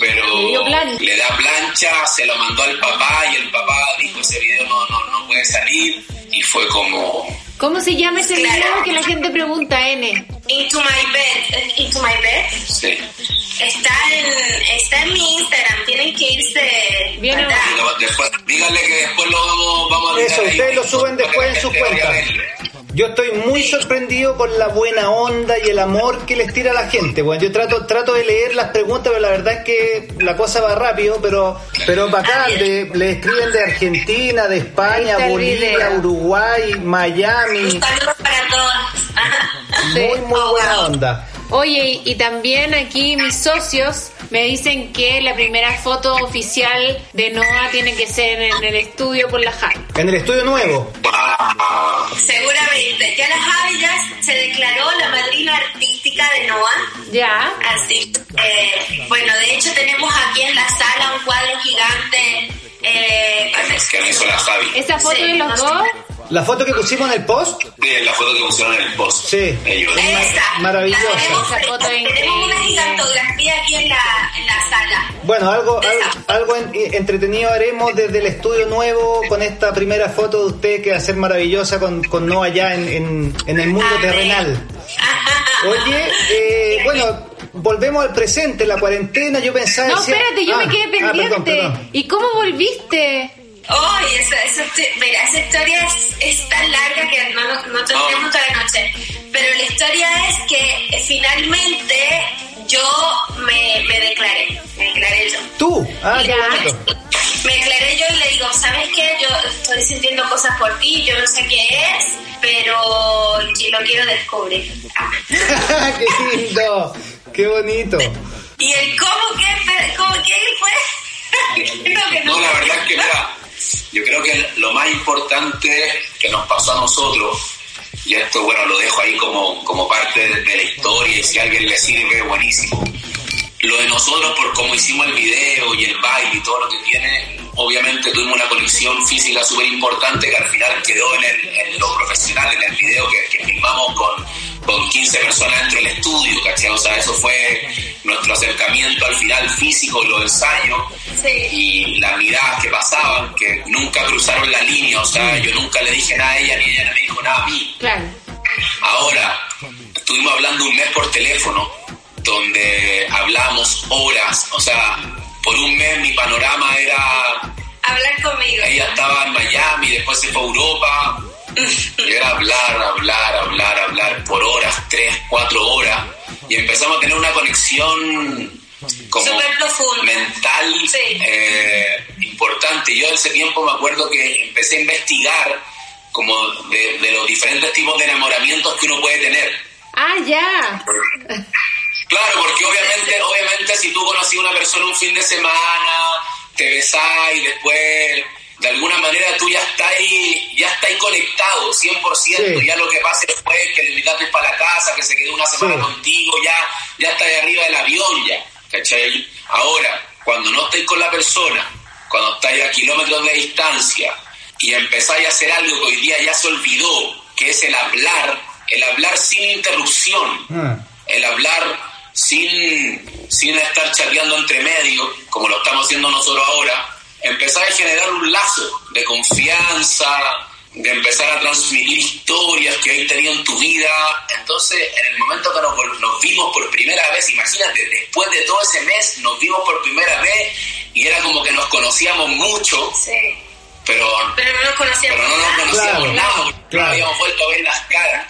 S5: pero
S3: Le
S5: da plancha, se lo mandó al papá y el papá dijo, ese video no, no, no puede salir y fue como...
S3: ¿Cómo se llama ese
S4: Claro.
S3: video que la gente pregunta, N?
S4: Into My Bed, eh, Into My Bed,
S5: Sí.
S4: está en, está en mi Instagram, tienen que irse.
S5: Digo, después, díganle que después lo vamos, vamos a
S2: Eso, ustedes lo suben después en su cuenta. Yo estoy muy sorprendido con la buena onda y el amor que les tira la gente. Bueno, yo trato, trato de leer las preguntas, pero la verdad es que la cosa va rápido, pero, pero bacán, de- le escriben de Argentina, de España, Bolivia. Uruguay, Miami.
S4: Un saludo para todos.
S2: Muy, muy buena onda.
S3: Oye, y también aquí mis socios me dicen que la primera foto oficial de Noah tiene que ser en el estudio por la Javi.
S2: En el estudio nuevo.
S4: Seguramente. Ya la Javi ya se declaró la madrina artística de Noah.
S3: Ya.
S4: Así, eh, bueno, de hecho tenemos aquí en la sala un cuadro gigante. Eh,
S5: Que me hizo la Javi.
S3: Esa foto
S4: Sí,
S3: de los
S4: no
S3: dos,
S2: La foto que pusimos en el post,
S5: Sí, la foto que pusieron en el post.
S2: Sí.
S5: Ellos.
S4: Esa,
S2: Maravillosa.
S4: tenemos,
S3: Esa foto es
S4: tenemos una gigantografía aquí en la, en la sala.
S2: bueno, algo, algo, algo en- entretenido haremos desde el estudio nuevo con esta primera foto de usted que va a ser maravillosa con, con Noah allá en, en, en el mundo
S4: Amén.
S2: terrenal. Oye, eh, bueno, volvemos al presente, la cuarentena, yo pensaba...
S3: No,
S2: decía-
S3: espérate, yo
S2: Ah,
S3: me quedé
S2: ah,
S3: pendiente.
S2: perdón, perdón.
S3: ¿Y cómo volviste?
S4: Ay, esa, esa, histo- mira, esa historia es, es tan larga que no, no, no tendremos toda la noche. Pero la historia es que finalmente yo me, me declaré, me declaré yo.
S2: Tú, ah, qué
S3: Ya.
S2: bonito.
S4: Me declaré yo y le digo, ¿sabes qué? Yo estoy sintiendo cosas por ti, yo no sé qué es, pero lo quiero descubrir. Ah.
S2: qué lindo, qué bonito.
S4: ¿Y el cómo que, cómo que fue? Que
S5: No, la verdad es que mira, yo creo que lo más importante que nos pasó a nosotros, y esto bueno lo dejo ahí como, como parte de, la historia y si alguien le sirve, buenísimo. Lo de nosotros por cómo hicimos el video y el baile y todo lo que tiene, obviamente tuvimos una conexión física súper importante que al final quedó en, el- en lo profesional, en el video que, que filmamos con, con 15 personas dentro del estudio, ¿cachai? O sea, eso fue nuestro acercamiento al final físico, los ensayos
S4: Sí.
S5: y las miradas que pasaban, que nunca cruzaron la línea, o sea, yo nunca le dije nada a ella ni ella no me dijo nada a mí.
S3: Claro.
S5: Ahora, estuvimos hablando un mes por teléfono, donde hablamos horas, o sea, por un mes mi panorama era,
S4: Hablar conmigo.
S5: ella estaba en Miami, después se fue a Europa, y era hablar, hablar, hablar, hablar por horas, tres, cuatro horas, y empezamos a tener una conexión como mental
S4: Sí.
S5: eh, importante. Yo en ese tiempo me acuerdo que empecé a investigar como de, de los diferentes tipos de enamoramientos que uno puede tener.
S3: Ah, ya.
S5: Claro, porque obviamente, obviamente si tú conocí a una persona un fin de semana, te besás y después de alguna manera tú ya estás ahí, ya estás ahí conectado 100%,
S2: Sí.
S5: ya lo que pase después, que le invitaste para la casa, que se quedó una semana
S2: Sí.
S5: contigo, ya, ya está ahí arriba del avión ya, ¿cachai? Ahora, cuando no estáis con la persona, cuando estáis a kilómetros de distancia y empezáis a hacer algo que hoy día ya se olvidó, que es el hablar, el hablar sin interrupción,
S2: Ah,
S5: el hablar sin, sin estar chateando entre medio, como lo estamos haciendo nosotros ahora, empezar a generar un lazo de confianza, de empezar a transmitir historias que hay tenido en tu vida. Entonces, en el momento que nos, nos vimos por primera vez, imagínate, después de todo ese mes, nos vimos por primera vez y era como que nos conocíamos mucho,
S4: Sí.
S5: Pero,
S4: Pero no nos conocíamos.
S5: pero no nos conocíamos
S2: Claro,
S5: nada, porque
S2: claro.
S5: no habíamos vuelto a ver las caras.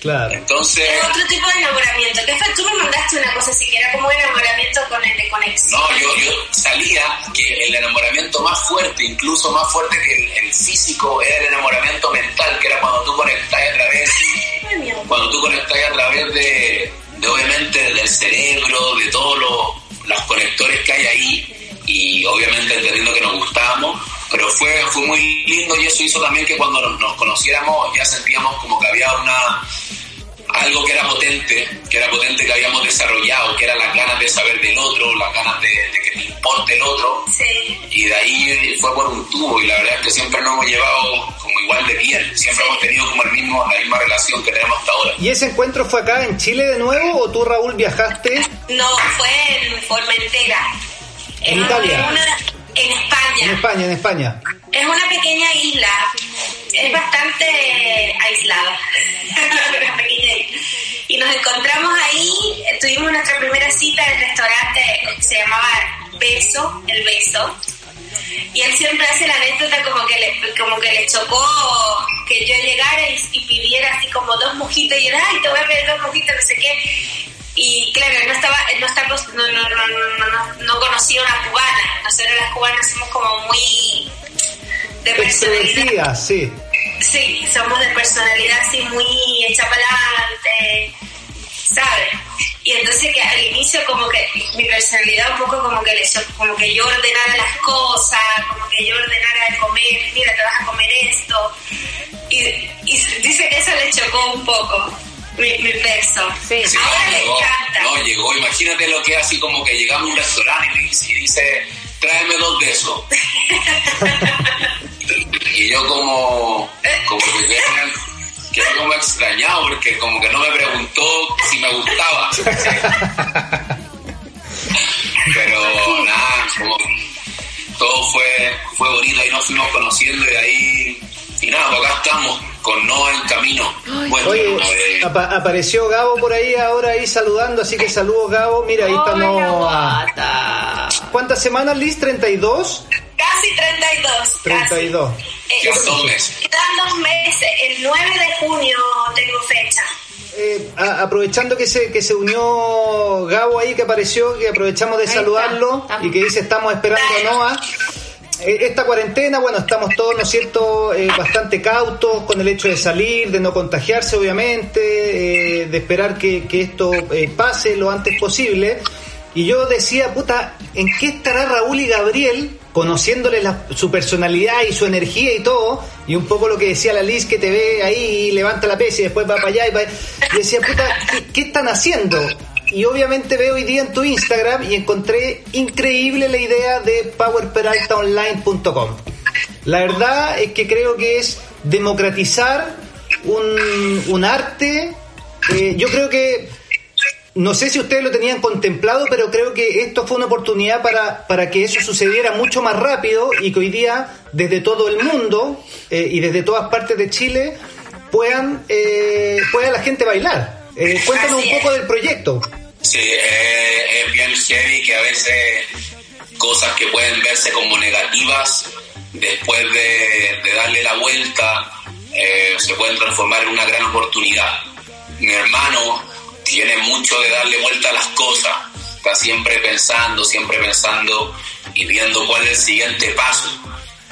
S2: claro.
S5: Entonces...
S4: Es otro tipo de enamoramiento. ¿Qué fue? Tú me mandaste una cosa así que era como un enamoramiento con el de conexión.
S5: No, yo, yo salía que el enamoramiento más fuerte, incluso más fuerte que el, el físico, era el enamoramiento mental, que era cuando tú conectas a través,
S4: Ay,
S5: cuando tú conectas a través de, de, obviamente del cerebro, de todos los, los conectores que hay ahí, y obviamente entendiendo que nos gustábamos, pero fue, fue muy lindo y eso hizo también que cuando nos, nos conociéramos ya sentíamos como que había una algo que era potente, que era potente que habíamos desarrollado, que era las ganas de saber del otro, las ganas de, de que te importe el otro,
S4: Sí.
S5: y de ahí fue por un tubo, y la verdad es que siempre nos hemos llevado como igual de bien, siempre hemos tenido como el mismo, la misma relación que tenemos hasta ahora.
S2: ¿Y ese encuentro fue acá en Chile de nuevo o tú, Raúl, viajaste?
S4: No, fue en Formentera.
S2: ¿En
S4: Es
S2: Italia?
S4: una- en España.
S2: En España, en España.
S4: Es una pequeña isla. Es bastante aislada. Una pequeña isla. Y nos encontramos ahí. Tuvimos nuestra primera cita en el restaurante que se llamaba Beso, el Beso. Y él siempre hace la anécdota como que le, como que le chocó que yo llegara y, y pidiera así como dos mojitos y él, ay, te voy a pedir dos mojitos, no sé qué. Y claro, no estaba, no, está, acos- no, no, no, no, no, no conocía una cubana. Nosotros las cubanas somos como muy de personalidad.
S2: Sí.
S4: Sí, somos de personalidad así muy hecha para adelante, ¿sabes? Y entonces que al inicio como que mi personalidad un poco como que le como que yo ordenara las cosas, como que yo ordenara de comer, mira, te vas a comer esto. Y, y dice que eso le chocó un poco, mi, mi verso.
S3: Sí.
S5: Sí,
S4: Ahora
S5: no,
S4: le
S5: llegó,
S4: encanta.
S5: no, llegó, imagínate lo que es así como que llegamos a un restaurante y dice, y dice tráeme dos de esos. y yo como, como que quedé, quedé como extrañado porque como que no me preguntó si me gustaba. Pero nada, como todo fue, fue bonito, ahí nos fuimos conociendo y de ahí, y nada, acá estamos, con Noah en camino. Bueno,
S2: Oye,
S5: eh,
S2: apa- apareció Gabo por ahí ahora ahí saludando, así que saludos Gabo. Mira, ahí está Noah. ¿Cuántas semanas, Liz? ¿32?
S4: Casi 32. casi.
S2: 32.
S4: Eh,
S5: quedan dos meses.
S4: Quedan dos meses. El 9 de junio tengo fecha.
S2: Eh, a- aprovechando que se, que se unió Gabo ahí, que apareció, que aprovechamos de
S3: Ahí
S2: saludarlo
S3: está,
S2: y que dice estamos esperando a Noah. Eh, Esta cuarentena, bueno, estamos todos, ¿no es cierto?, eh, bastante cautos con el hecho de salir, de no contagiarse, obviamente, eh, de esperar que, esto eh, pase lo antes posible. Y yo decía, puta, ¿en qué estará Raúl y Gabriel conociéndole la- su personalidad y su energía y todo? Y un poco lo que decía la Liz que te ve ahí y levanta la pesa y después va para allá y, va- y decía, puta, ¿qué, qué están haciendo? Y obviamente veo hoy día en tu Instagram y encontré increíble la idea de powerperaltaonline.com. La verdad es que creo que es democratizar un, un arte. Eh, yo creo que, no sé si ustedes lo tenían contemplado, pero creo que esto fue una oportunidad para, para que eso sucediera mucho más rápido y que hoy día desde todo el mundo eh, y desde todas partes de Chile puedan, eh, pueda la gente bailar. Eh, cuéntanos un poco del proyecto.
S5: Sí, eh, es bien heavy que a veces cosas que pueden verse como negativas, después de, de darle la vuelta, eh, se pueden transformar en una gran oportunidad. Mi hermano tiene mucho de darle vuelta a las cosas, está siempre pensando, siempre pensando y viendo cuál es el siguiente paso.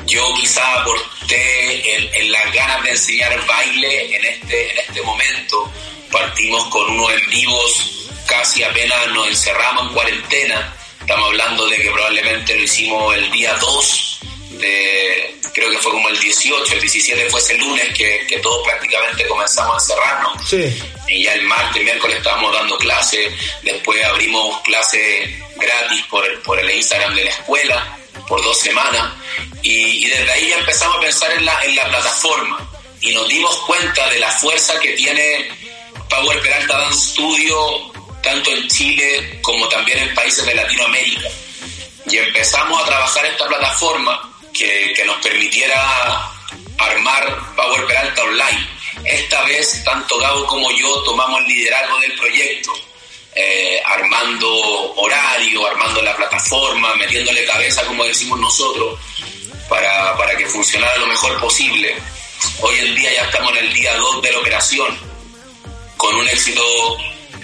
S5: Yo quizá aporté en, en las ganas de enseñar baile en este, en este momento. Partimos con unos en vivos, casi apenas nos encerramos en cuarentena. Estamos hablando de que probablemente lo hicimos el día 2 de, creo que fue como el 18, el 17 fue ese lunes que, que todos prácticamente comenzamos a encerrarnos.
S2: Sí.
S5: Y ya el martes, miércoles estábamos dando clases, después abrimos clases gratis por el, por el Instagram de la escuela por dos semanas y, y desde ahí ya empezamos a pensar en la, en la plataforma y nos dimos cuenta de la fuerza que tiene Power Peralta Dance Studio tanto en Chile como también en países de Latinoamérica. Y empezamos a trabajar esta plataforma que, que nos permitiera armar Power Peralta Online. Esta vez, tanto Gabo como yo tomamos el liderazgo del proyecto, eh, armando horario, armando la plataforma, metiéndole cabeza, como decimos nosotros, para, para que funcionara lo mejor posible. Hoy en día ya estamos en el día 2 de la operación, con un éxito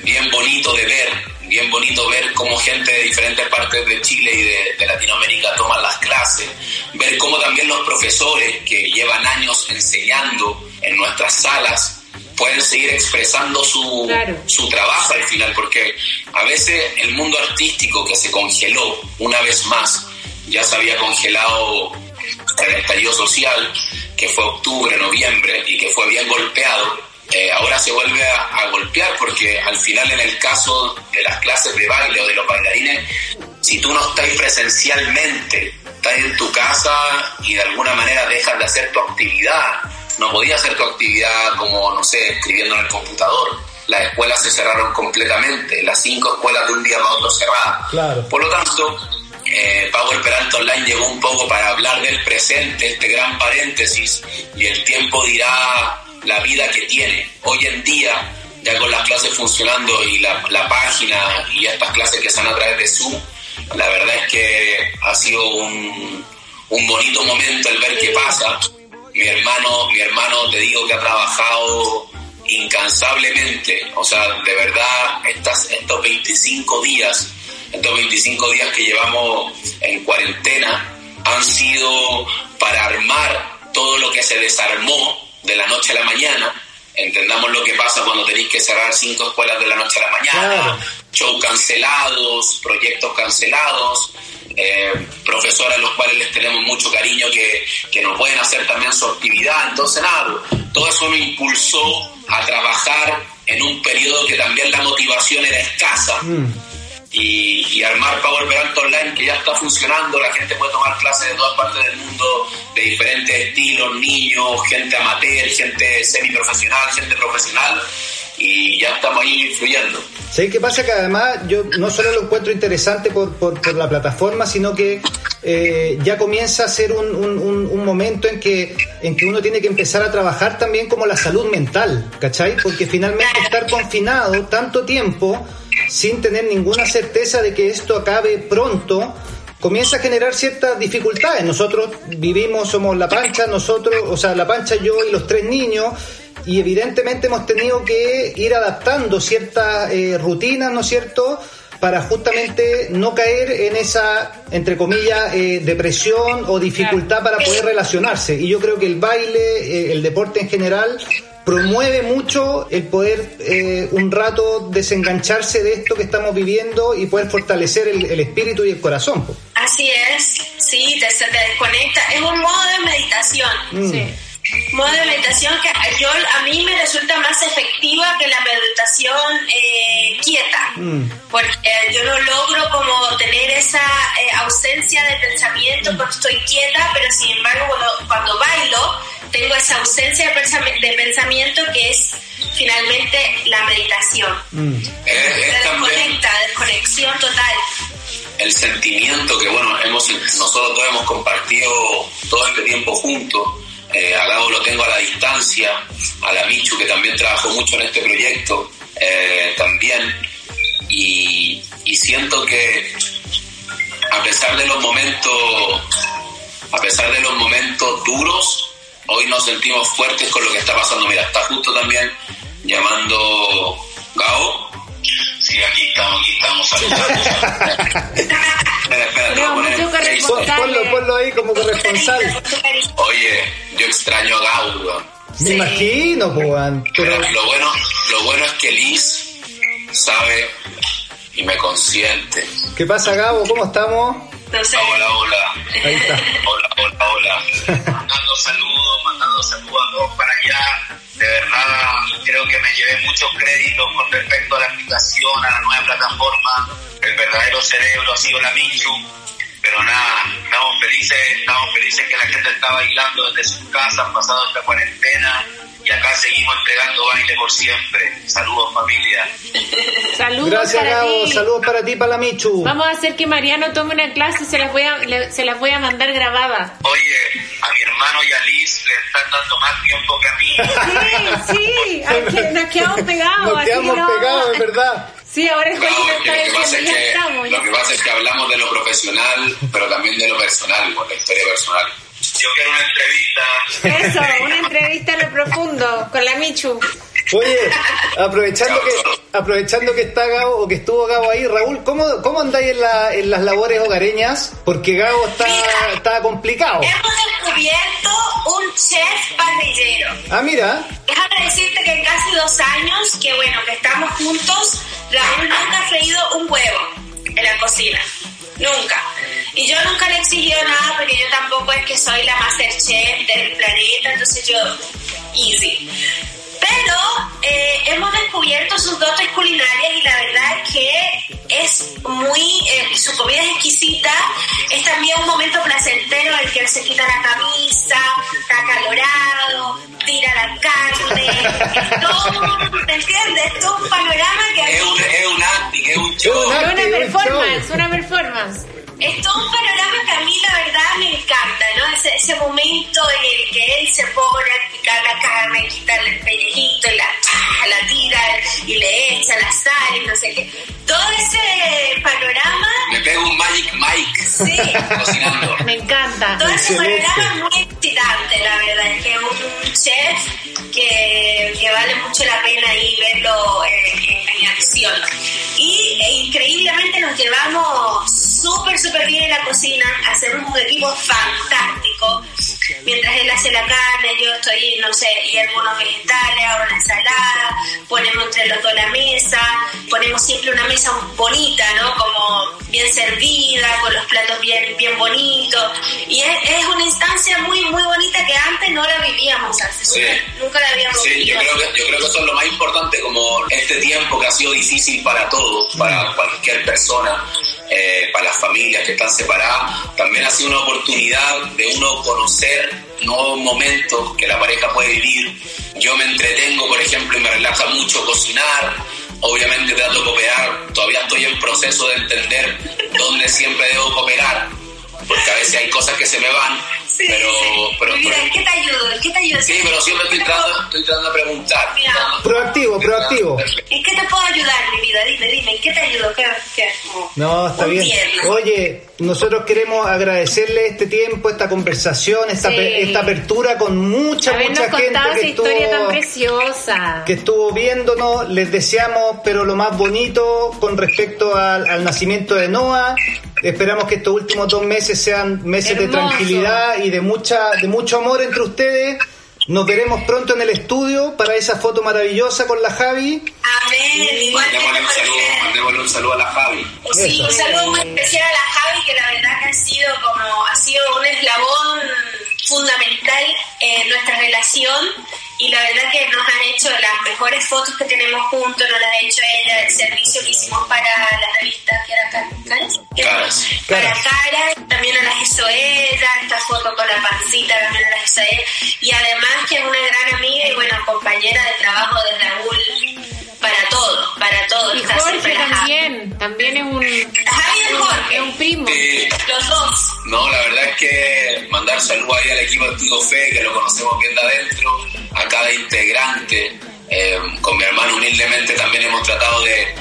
S5: bien bonito de ver, bien bonito ver cómo gente de diferentes partes de Chile y de, de, Latinoamérica toman las clases, ver cómo también los profesores que llevan años enseñando en nuestras salas pueden seguir expresando su,
S3: Claro.
S5: su trabajo al final, porque a veces el mundo artístico que se congeló una vez más, ya se había congelado el estallido social, que fue octubre, noviembre, y que fue bien golpeado, eh, ahora se vuelve a, a golpear porque al final en el caso de las clases de baile o de los bailarines, si tú no estás presencialmente, estás en tu casa y de alguna manera dejas de hacer tu actividad, no podías hacer tu actividad como, no sé, escribiendo en el computador. Las escuelas se cerraron completamente, las cinco escuelas de un día para otro cerradas.
S2: Claro.
S5: Por lo tanto, eh, Power Peralta Online llegó un poco para hablar del presente, este gran paréntesis, y el tiempo dirá la vida que tiene. Hoy en día, ya con las clases funcionando y la, la página y estas clases que están a través de Zoom, la verdad es que ha sido un, un bonito momento el ver qué pasa. Mi hermano, mi hermano te digo que ha trabajado incansablemente, o sea, de verdad, estas, estos 25 días, estos 25 días que llevamos en cuarentena han sido para armar todo lo que se desarmó de la noche a la mañana. Entendamos lo que pasa cuando tenéis que cerrar cinco escuelas de la noche a la mañana,
S2: Claro.
S5: shows cancelados, proyectos cancelados, eh, profesores a los cuales les tenemos mucho cariño que, que no pueden hacer también su actividad. Entonces, nada, todo eso nos impulsó a trabajar en un periodo que también la motivación era escasa
S2: Mm.
S5: Y, y armar Power Peralta Online que ya está funcionando, la gente puede tomar clases de todas partes del mundo, de diferentes estilos, niños, gente amateur, gente semiprofesional, gente profesional, y ya estamos ahí fluyendo.
S2: ¿Sabes qué pasa? Que además yo no solo lo encuentro interesante por, por, por la plataforma, sino que eh, ya comienza a ser un, un- un momento en que, en que uno tiene que empezar a trabajar también como la salud mental, ¿cachai? Porque finalmente estar confinado tanto tiempo sin tener ninguna certeza de que esto acabe pronto, comienza a generar ciertas dificultades. Nosotros vivimos, somos la pancha, nosotros, o sea, la pancha, yo y los tres niños, y evidentemente hemos tenido que ir adaptando ciertas eh, rutinas, ¿no es cierto?, para justamente no caer en esa, entre comillas, eh, depresión o dificultad para poder relacionarse. Y yo creo que el baile, eh, el deporte en general, promueve mucho el poder eh, un rato desengancharse de esto que estamos viviendo y poder fortalecer el, el espíritu y el corazón.
S4: Así es, sí, te, se te desconecta. Es un modo de meditación.
S2: Mm.
S3: Sí.
S4: Modo de meditación que yo, a mí me resulta más efectiva que la meditación eh, quieta.
S2: Mm.
S4: Porque yo no logro como tener esa eh, ausencia de pensamiento cuando estoy quieta, pero sin embargo cuando, cuando bailo tengo esa ausencia de, pensami- de pensamiento que es finalmente la meditación.
S2: Mm.
S5: También
S4: desconecta, desconexión total.
S5: el sentimiento que, bueno, hemos, nosotros todos hemos compartido todo este tiempo juntos. Eh, a Gabo lo tengo a la distancia, a la Michu, que también trabajó mucho en este proyecto, eh, también. Y, y siento que a pesar de los momentos, a pesar de los momentos duros, hoy nos sentimos fuertes con lo que está pasando. Mira, está justo también llamando Gabo.
S6: Sí, aquí estamos, aquí estamos saludando. espera,
S2: Ponlo, ponlo ahí como corresponsal.
S5: Oye, yo extraño a Gau, weón.
S2: Me
S3: Sí.
S2: imagino, weón, pero
S5: Pero lo bueno, lo bueno es que Liz sabe y me consiente.
S2: ¿qué pasa, Gabo? ¿Cómo estamos?
S4: No sé.
S5: Hola, hola.
S2: Ahí está.
S5: Hola, hola, Mandando saludos, mandando saludos a todos para allá. De verdad, creo que me llevé muchos créditos con respecto a la aplicación, a la nueva plataforma. El verdadero cerebro ha sido la Michu. Pero nada, estamos felices, estamos felices que la gente está bailando desde sus casas, pasado esta cuarentena. Y acá seguimos entregando baile por siempre. Saludos, familia.
S3: Saludos
S2: Gracias,
S3: para
S2: Gabo.
S3: ti.
S2: Saludos para ti, para la Michu.
S3: Vamos a hacer que Mariano tome una clase y se las voy a, le- se las voy a mandar grabadas.
S5: Oye, a mi hermano y a Liz le están dando más tiempo que a mí.
S3: Sí, sí, que- nos quedamos pegados.
S2: Nos
S3: que
S2: quedamos
S3: no-
S2: pegados, es verdad.
S3: Sí, ahora
S5: que pasa es que,
S3: estamos.
S5: lo que pasa es que hablamos de lo profesional, pero también de lo personal, por la historia personal. Yo quiero una entrevista.
S3: Eso, una entrevista en lo profundo con la Michu.
S2: Oye, aprovechando que, aprovechando que está Gabo o que estuvo Gabo ahí, Raúl, ¿cómo, cómo andáis en, la- en las labores hogareñas? Porque Gabo está, está complicado.
S4: Hemos descubierto un chef parrillero.
S2: Ah, mira,
S4: Déjame decirte que en casi dos años, que bueno, que estamos juntos, Raúl nunca ha freído un huevo en la cocina. Nunca. Y yo nunca le he exigido nada porque yo tampoco es que soy la master chef del planeta, entonces yo, easy. Pero eh, hemos descubierto sus dotes culinarias y la verdad es que es muy, eh, su comida es exquisita, es también un momento placentero en el que él se quita la camisa, está acalorado, tira la carne, es todo, ¿me entiendes? Es todo un panorama que a
S5: Es un, es un show.
S3: Una
S2: un
S3: performance, una performance.
S4: Es todo un panorama que a mí la verdad me encanta, ¿no? Ese, ese momento en el que él se pone a picar la carne, quitarle el pellejito y la, ¡pah! la tira y le echa la sal y no sé qué. Todo ese panorama,
S5: Me pego un Magic Mike
S4: sí,
S5: cocinando.
S3: Me encanta.
S4: todo ese
S2: Excelente.
S4: panorama es muy excitante, la verdad. Es que es un chef que, que vale mucho la pena ahí verlo eh, en, en acción. Y e increíblemente nos llevamos súper, súper bien en la cocina. Hacemos un equipo fantástico. Mientras él hace la carne, yo estoy, no sé, y algunos vegetales, hago una ensalada, ponemos entre los dos la mesa, ponemos siempre una mesa bonita, ¿no? Como bien servida, con los platos bien, bien bonitos. Y es, es una instancia muy, muy bonita que antes no la vivíamos, antes,
S5: Sí.
S4: nunca, nunca la habíamos
S5: Sí, yo
S4: vivido.
S5: creo, que, yo creo que eso es lo más importante, como este tiempo que ha sido difícil para todos, para cualquier persona, eh, para las familias que están separadas, también ha sido una oportunidad de uno conocer nuevos momentos que la pareja puede vivir. Yo me entretengo, por ejemplo, y me relaja mucho cocinar. Obviamente trato de cooperar, todavía estoy en proceso de entender dónde siempre debo cooperar, porque a veces hay cosas que se me van,
S4: Sí,
S5: pero,
S4: sí.
S5: pero,
S4: Mi vida,
S5: pero-
S4: ¿en qué te ayudo? ¿En qué te ayudo?
S5: Sí, pero siempre estoy tratando, estoy tratando de preguntar.
S4: Mira.
S2: Proactivo, proactivo.
S4: ¿En qué te puedo ayudar, mi vida? Dime, dime, ¿en qué te ayudo? ¿Qué, qué?
S2: No, está bien.
S4: tierno.
S2: Oye, nosotros queremos agradecerle este tiempo, esta conversación, esta,
S3: Sí.
S2: pe- esta apertura con mucha,
S3: Habernos
S2: mucha gente
S3: contado
S2: que
S3: esa historia tan
S2: estuvo,
S3: preciosa.
S2: que estuvo viéndonos. Les deseamos, pero lo más bonito con respecto al, al nacimiento de Noah. Esperamos que estos últimos dos meses sean meses de
S3: Hermoso.
S2: tranquilidad y de mucha, de mucho amor entre ustedes. Nos veremos pronto en el estudio para esa foto maravillosa con la Javi.
S4: Amén.
S5: Mandémosle un saludo, mandémosle un saludo a la Javi.
S4: Sí,
S2: Eso.
S4: un saludo muy especial a la Javi, que la verdad que ha sido como, ha sido un eslabón fundamental en nuestra relación y la verdad que nos han hecho las mejores fotos que tenemos juntos, nos las ha hecho ella, el servicio que hicimos para la revista que era Car- Caras,
S5: Caras.
S4: para
S2: Caras.
S4: También a las hizo ella, esta foto con la pancita también a las hizo ella, y además que es una gran amiga y bueno, compañera de trabajo de Raúl para todo, para todo.
S3: Y Jorge también, también es un,
S4: Javi y Jorge.
S3: es un primo.
S5: Sí.
S4: Los dos.
S5: No, la verdad es que mandar saludos ahí al equipo de Estudio Fe, que lo conocemos bien de adentro, a cada integrante. Eh, con mi hermano humildemente también hemos tratado de,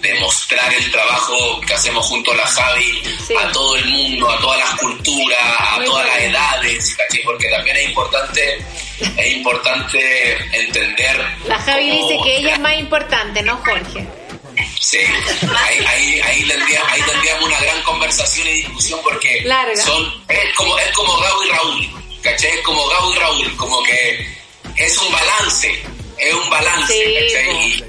S5: de mostrar el trabajo que hacemos junto a la Javi
S3: Sí.
S5: a todo el mundo, a todas las culturas, a todas las edades, ¿cachai? Porque también es importante, es importante entender.
S3: La Javi
S5: cómo-
S3: dice que ella es más importante, ¿no, Jorge?
S5: Sí, ahí, ahí, ahí, tendríamos, ahí tendríamos una gran conversación y discusión porque
S3: Larga.
S5: son es como es como Gabo y Raúl, ¿cachai? Es como Gabo y Raúl, como que es un balance, es un balance. Y,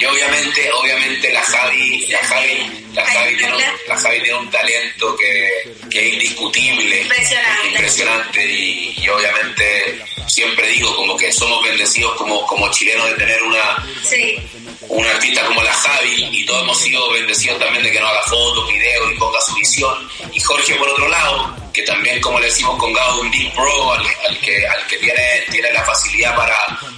S5: y obviamente, obviamente la Javi, la Javi, la Javi tiene un, la Javi tiene un talento que, que es indiscutible,
S4: Impresionante.
S5: impresionante y, y obviamente siempre digo como que somos bendecidos como, como chilenos de tener una
S4: Sí.
S5: un artista como la Javi y todos hemos sido bendecidos también de que nos haga fotos, videos y ponga su visión. Y Jorge por otro lado, que también como le decimos con Gabo, un big pro al, al que, al que tiene, tiene la facilidad para,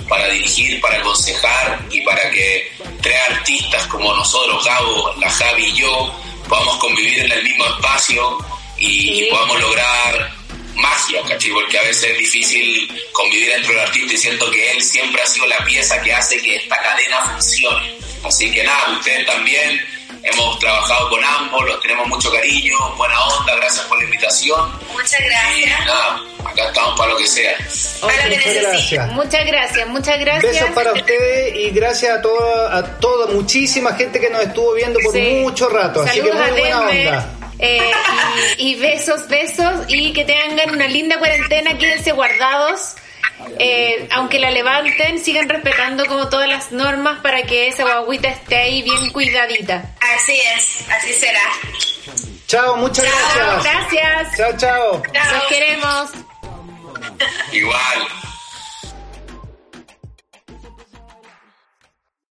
S5: para dirigir, para aconsejar y para que tres artistas como nosotros, Gabo, la Javi y yo, podamos convivir en el mismo espacio y, y podamos lograr magia, ¿cachai? Porque a veces es difícil convivir dentro del artista y siento que él siempre ha sido la pieza que hace que esta cadena funcione. Así que nada, ustedes también hemos trabajado con ambos, los tenemos mucho cariño, buena onda, gracias por la invitación.
S4: Muchas
S5: Y
S4: gracias.
S5: nada, acá estamos para lo que sea.
S4: Para lo que
S2: Muchas
S4: necesite.
S2: gracias.
S3: Muchas gracias, muchas gracias.
S2: Besos para ustedes y gracias a toda, a toda muchísima gente que nos estuvo viendo por
S3: Sí.
S2: mucho rato. Así que
S3: Saludos
S2: muy
S3: a
S2: buena
S3: Denver.
S2: onda.
S3: eh, y, y besos, besos y que tengan una linda cuarentena, quédense guardados. Eh, aunque la levanten, sigan respetando como todas las normas para que esa guaguita esté ahí bien cuidadita.
S4: Así es, así será.
S2: Chao, muchas
S4: Chao,
S2: gracias.
S3: Gracias.
S2: Chao, chao.
S4: Chao.
S3: Los queremos.
S5: Igual.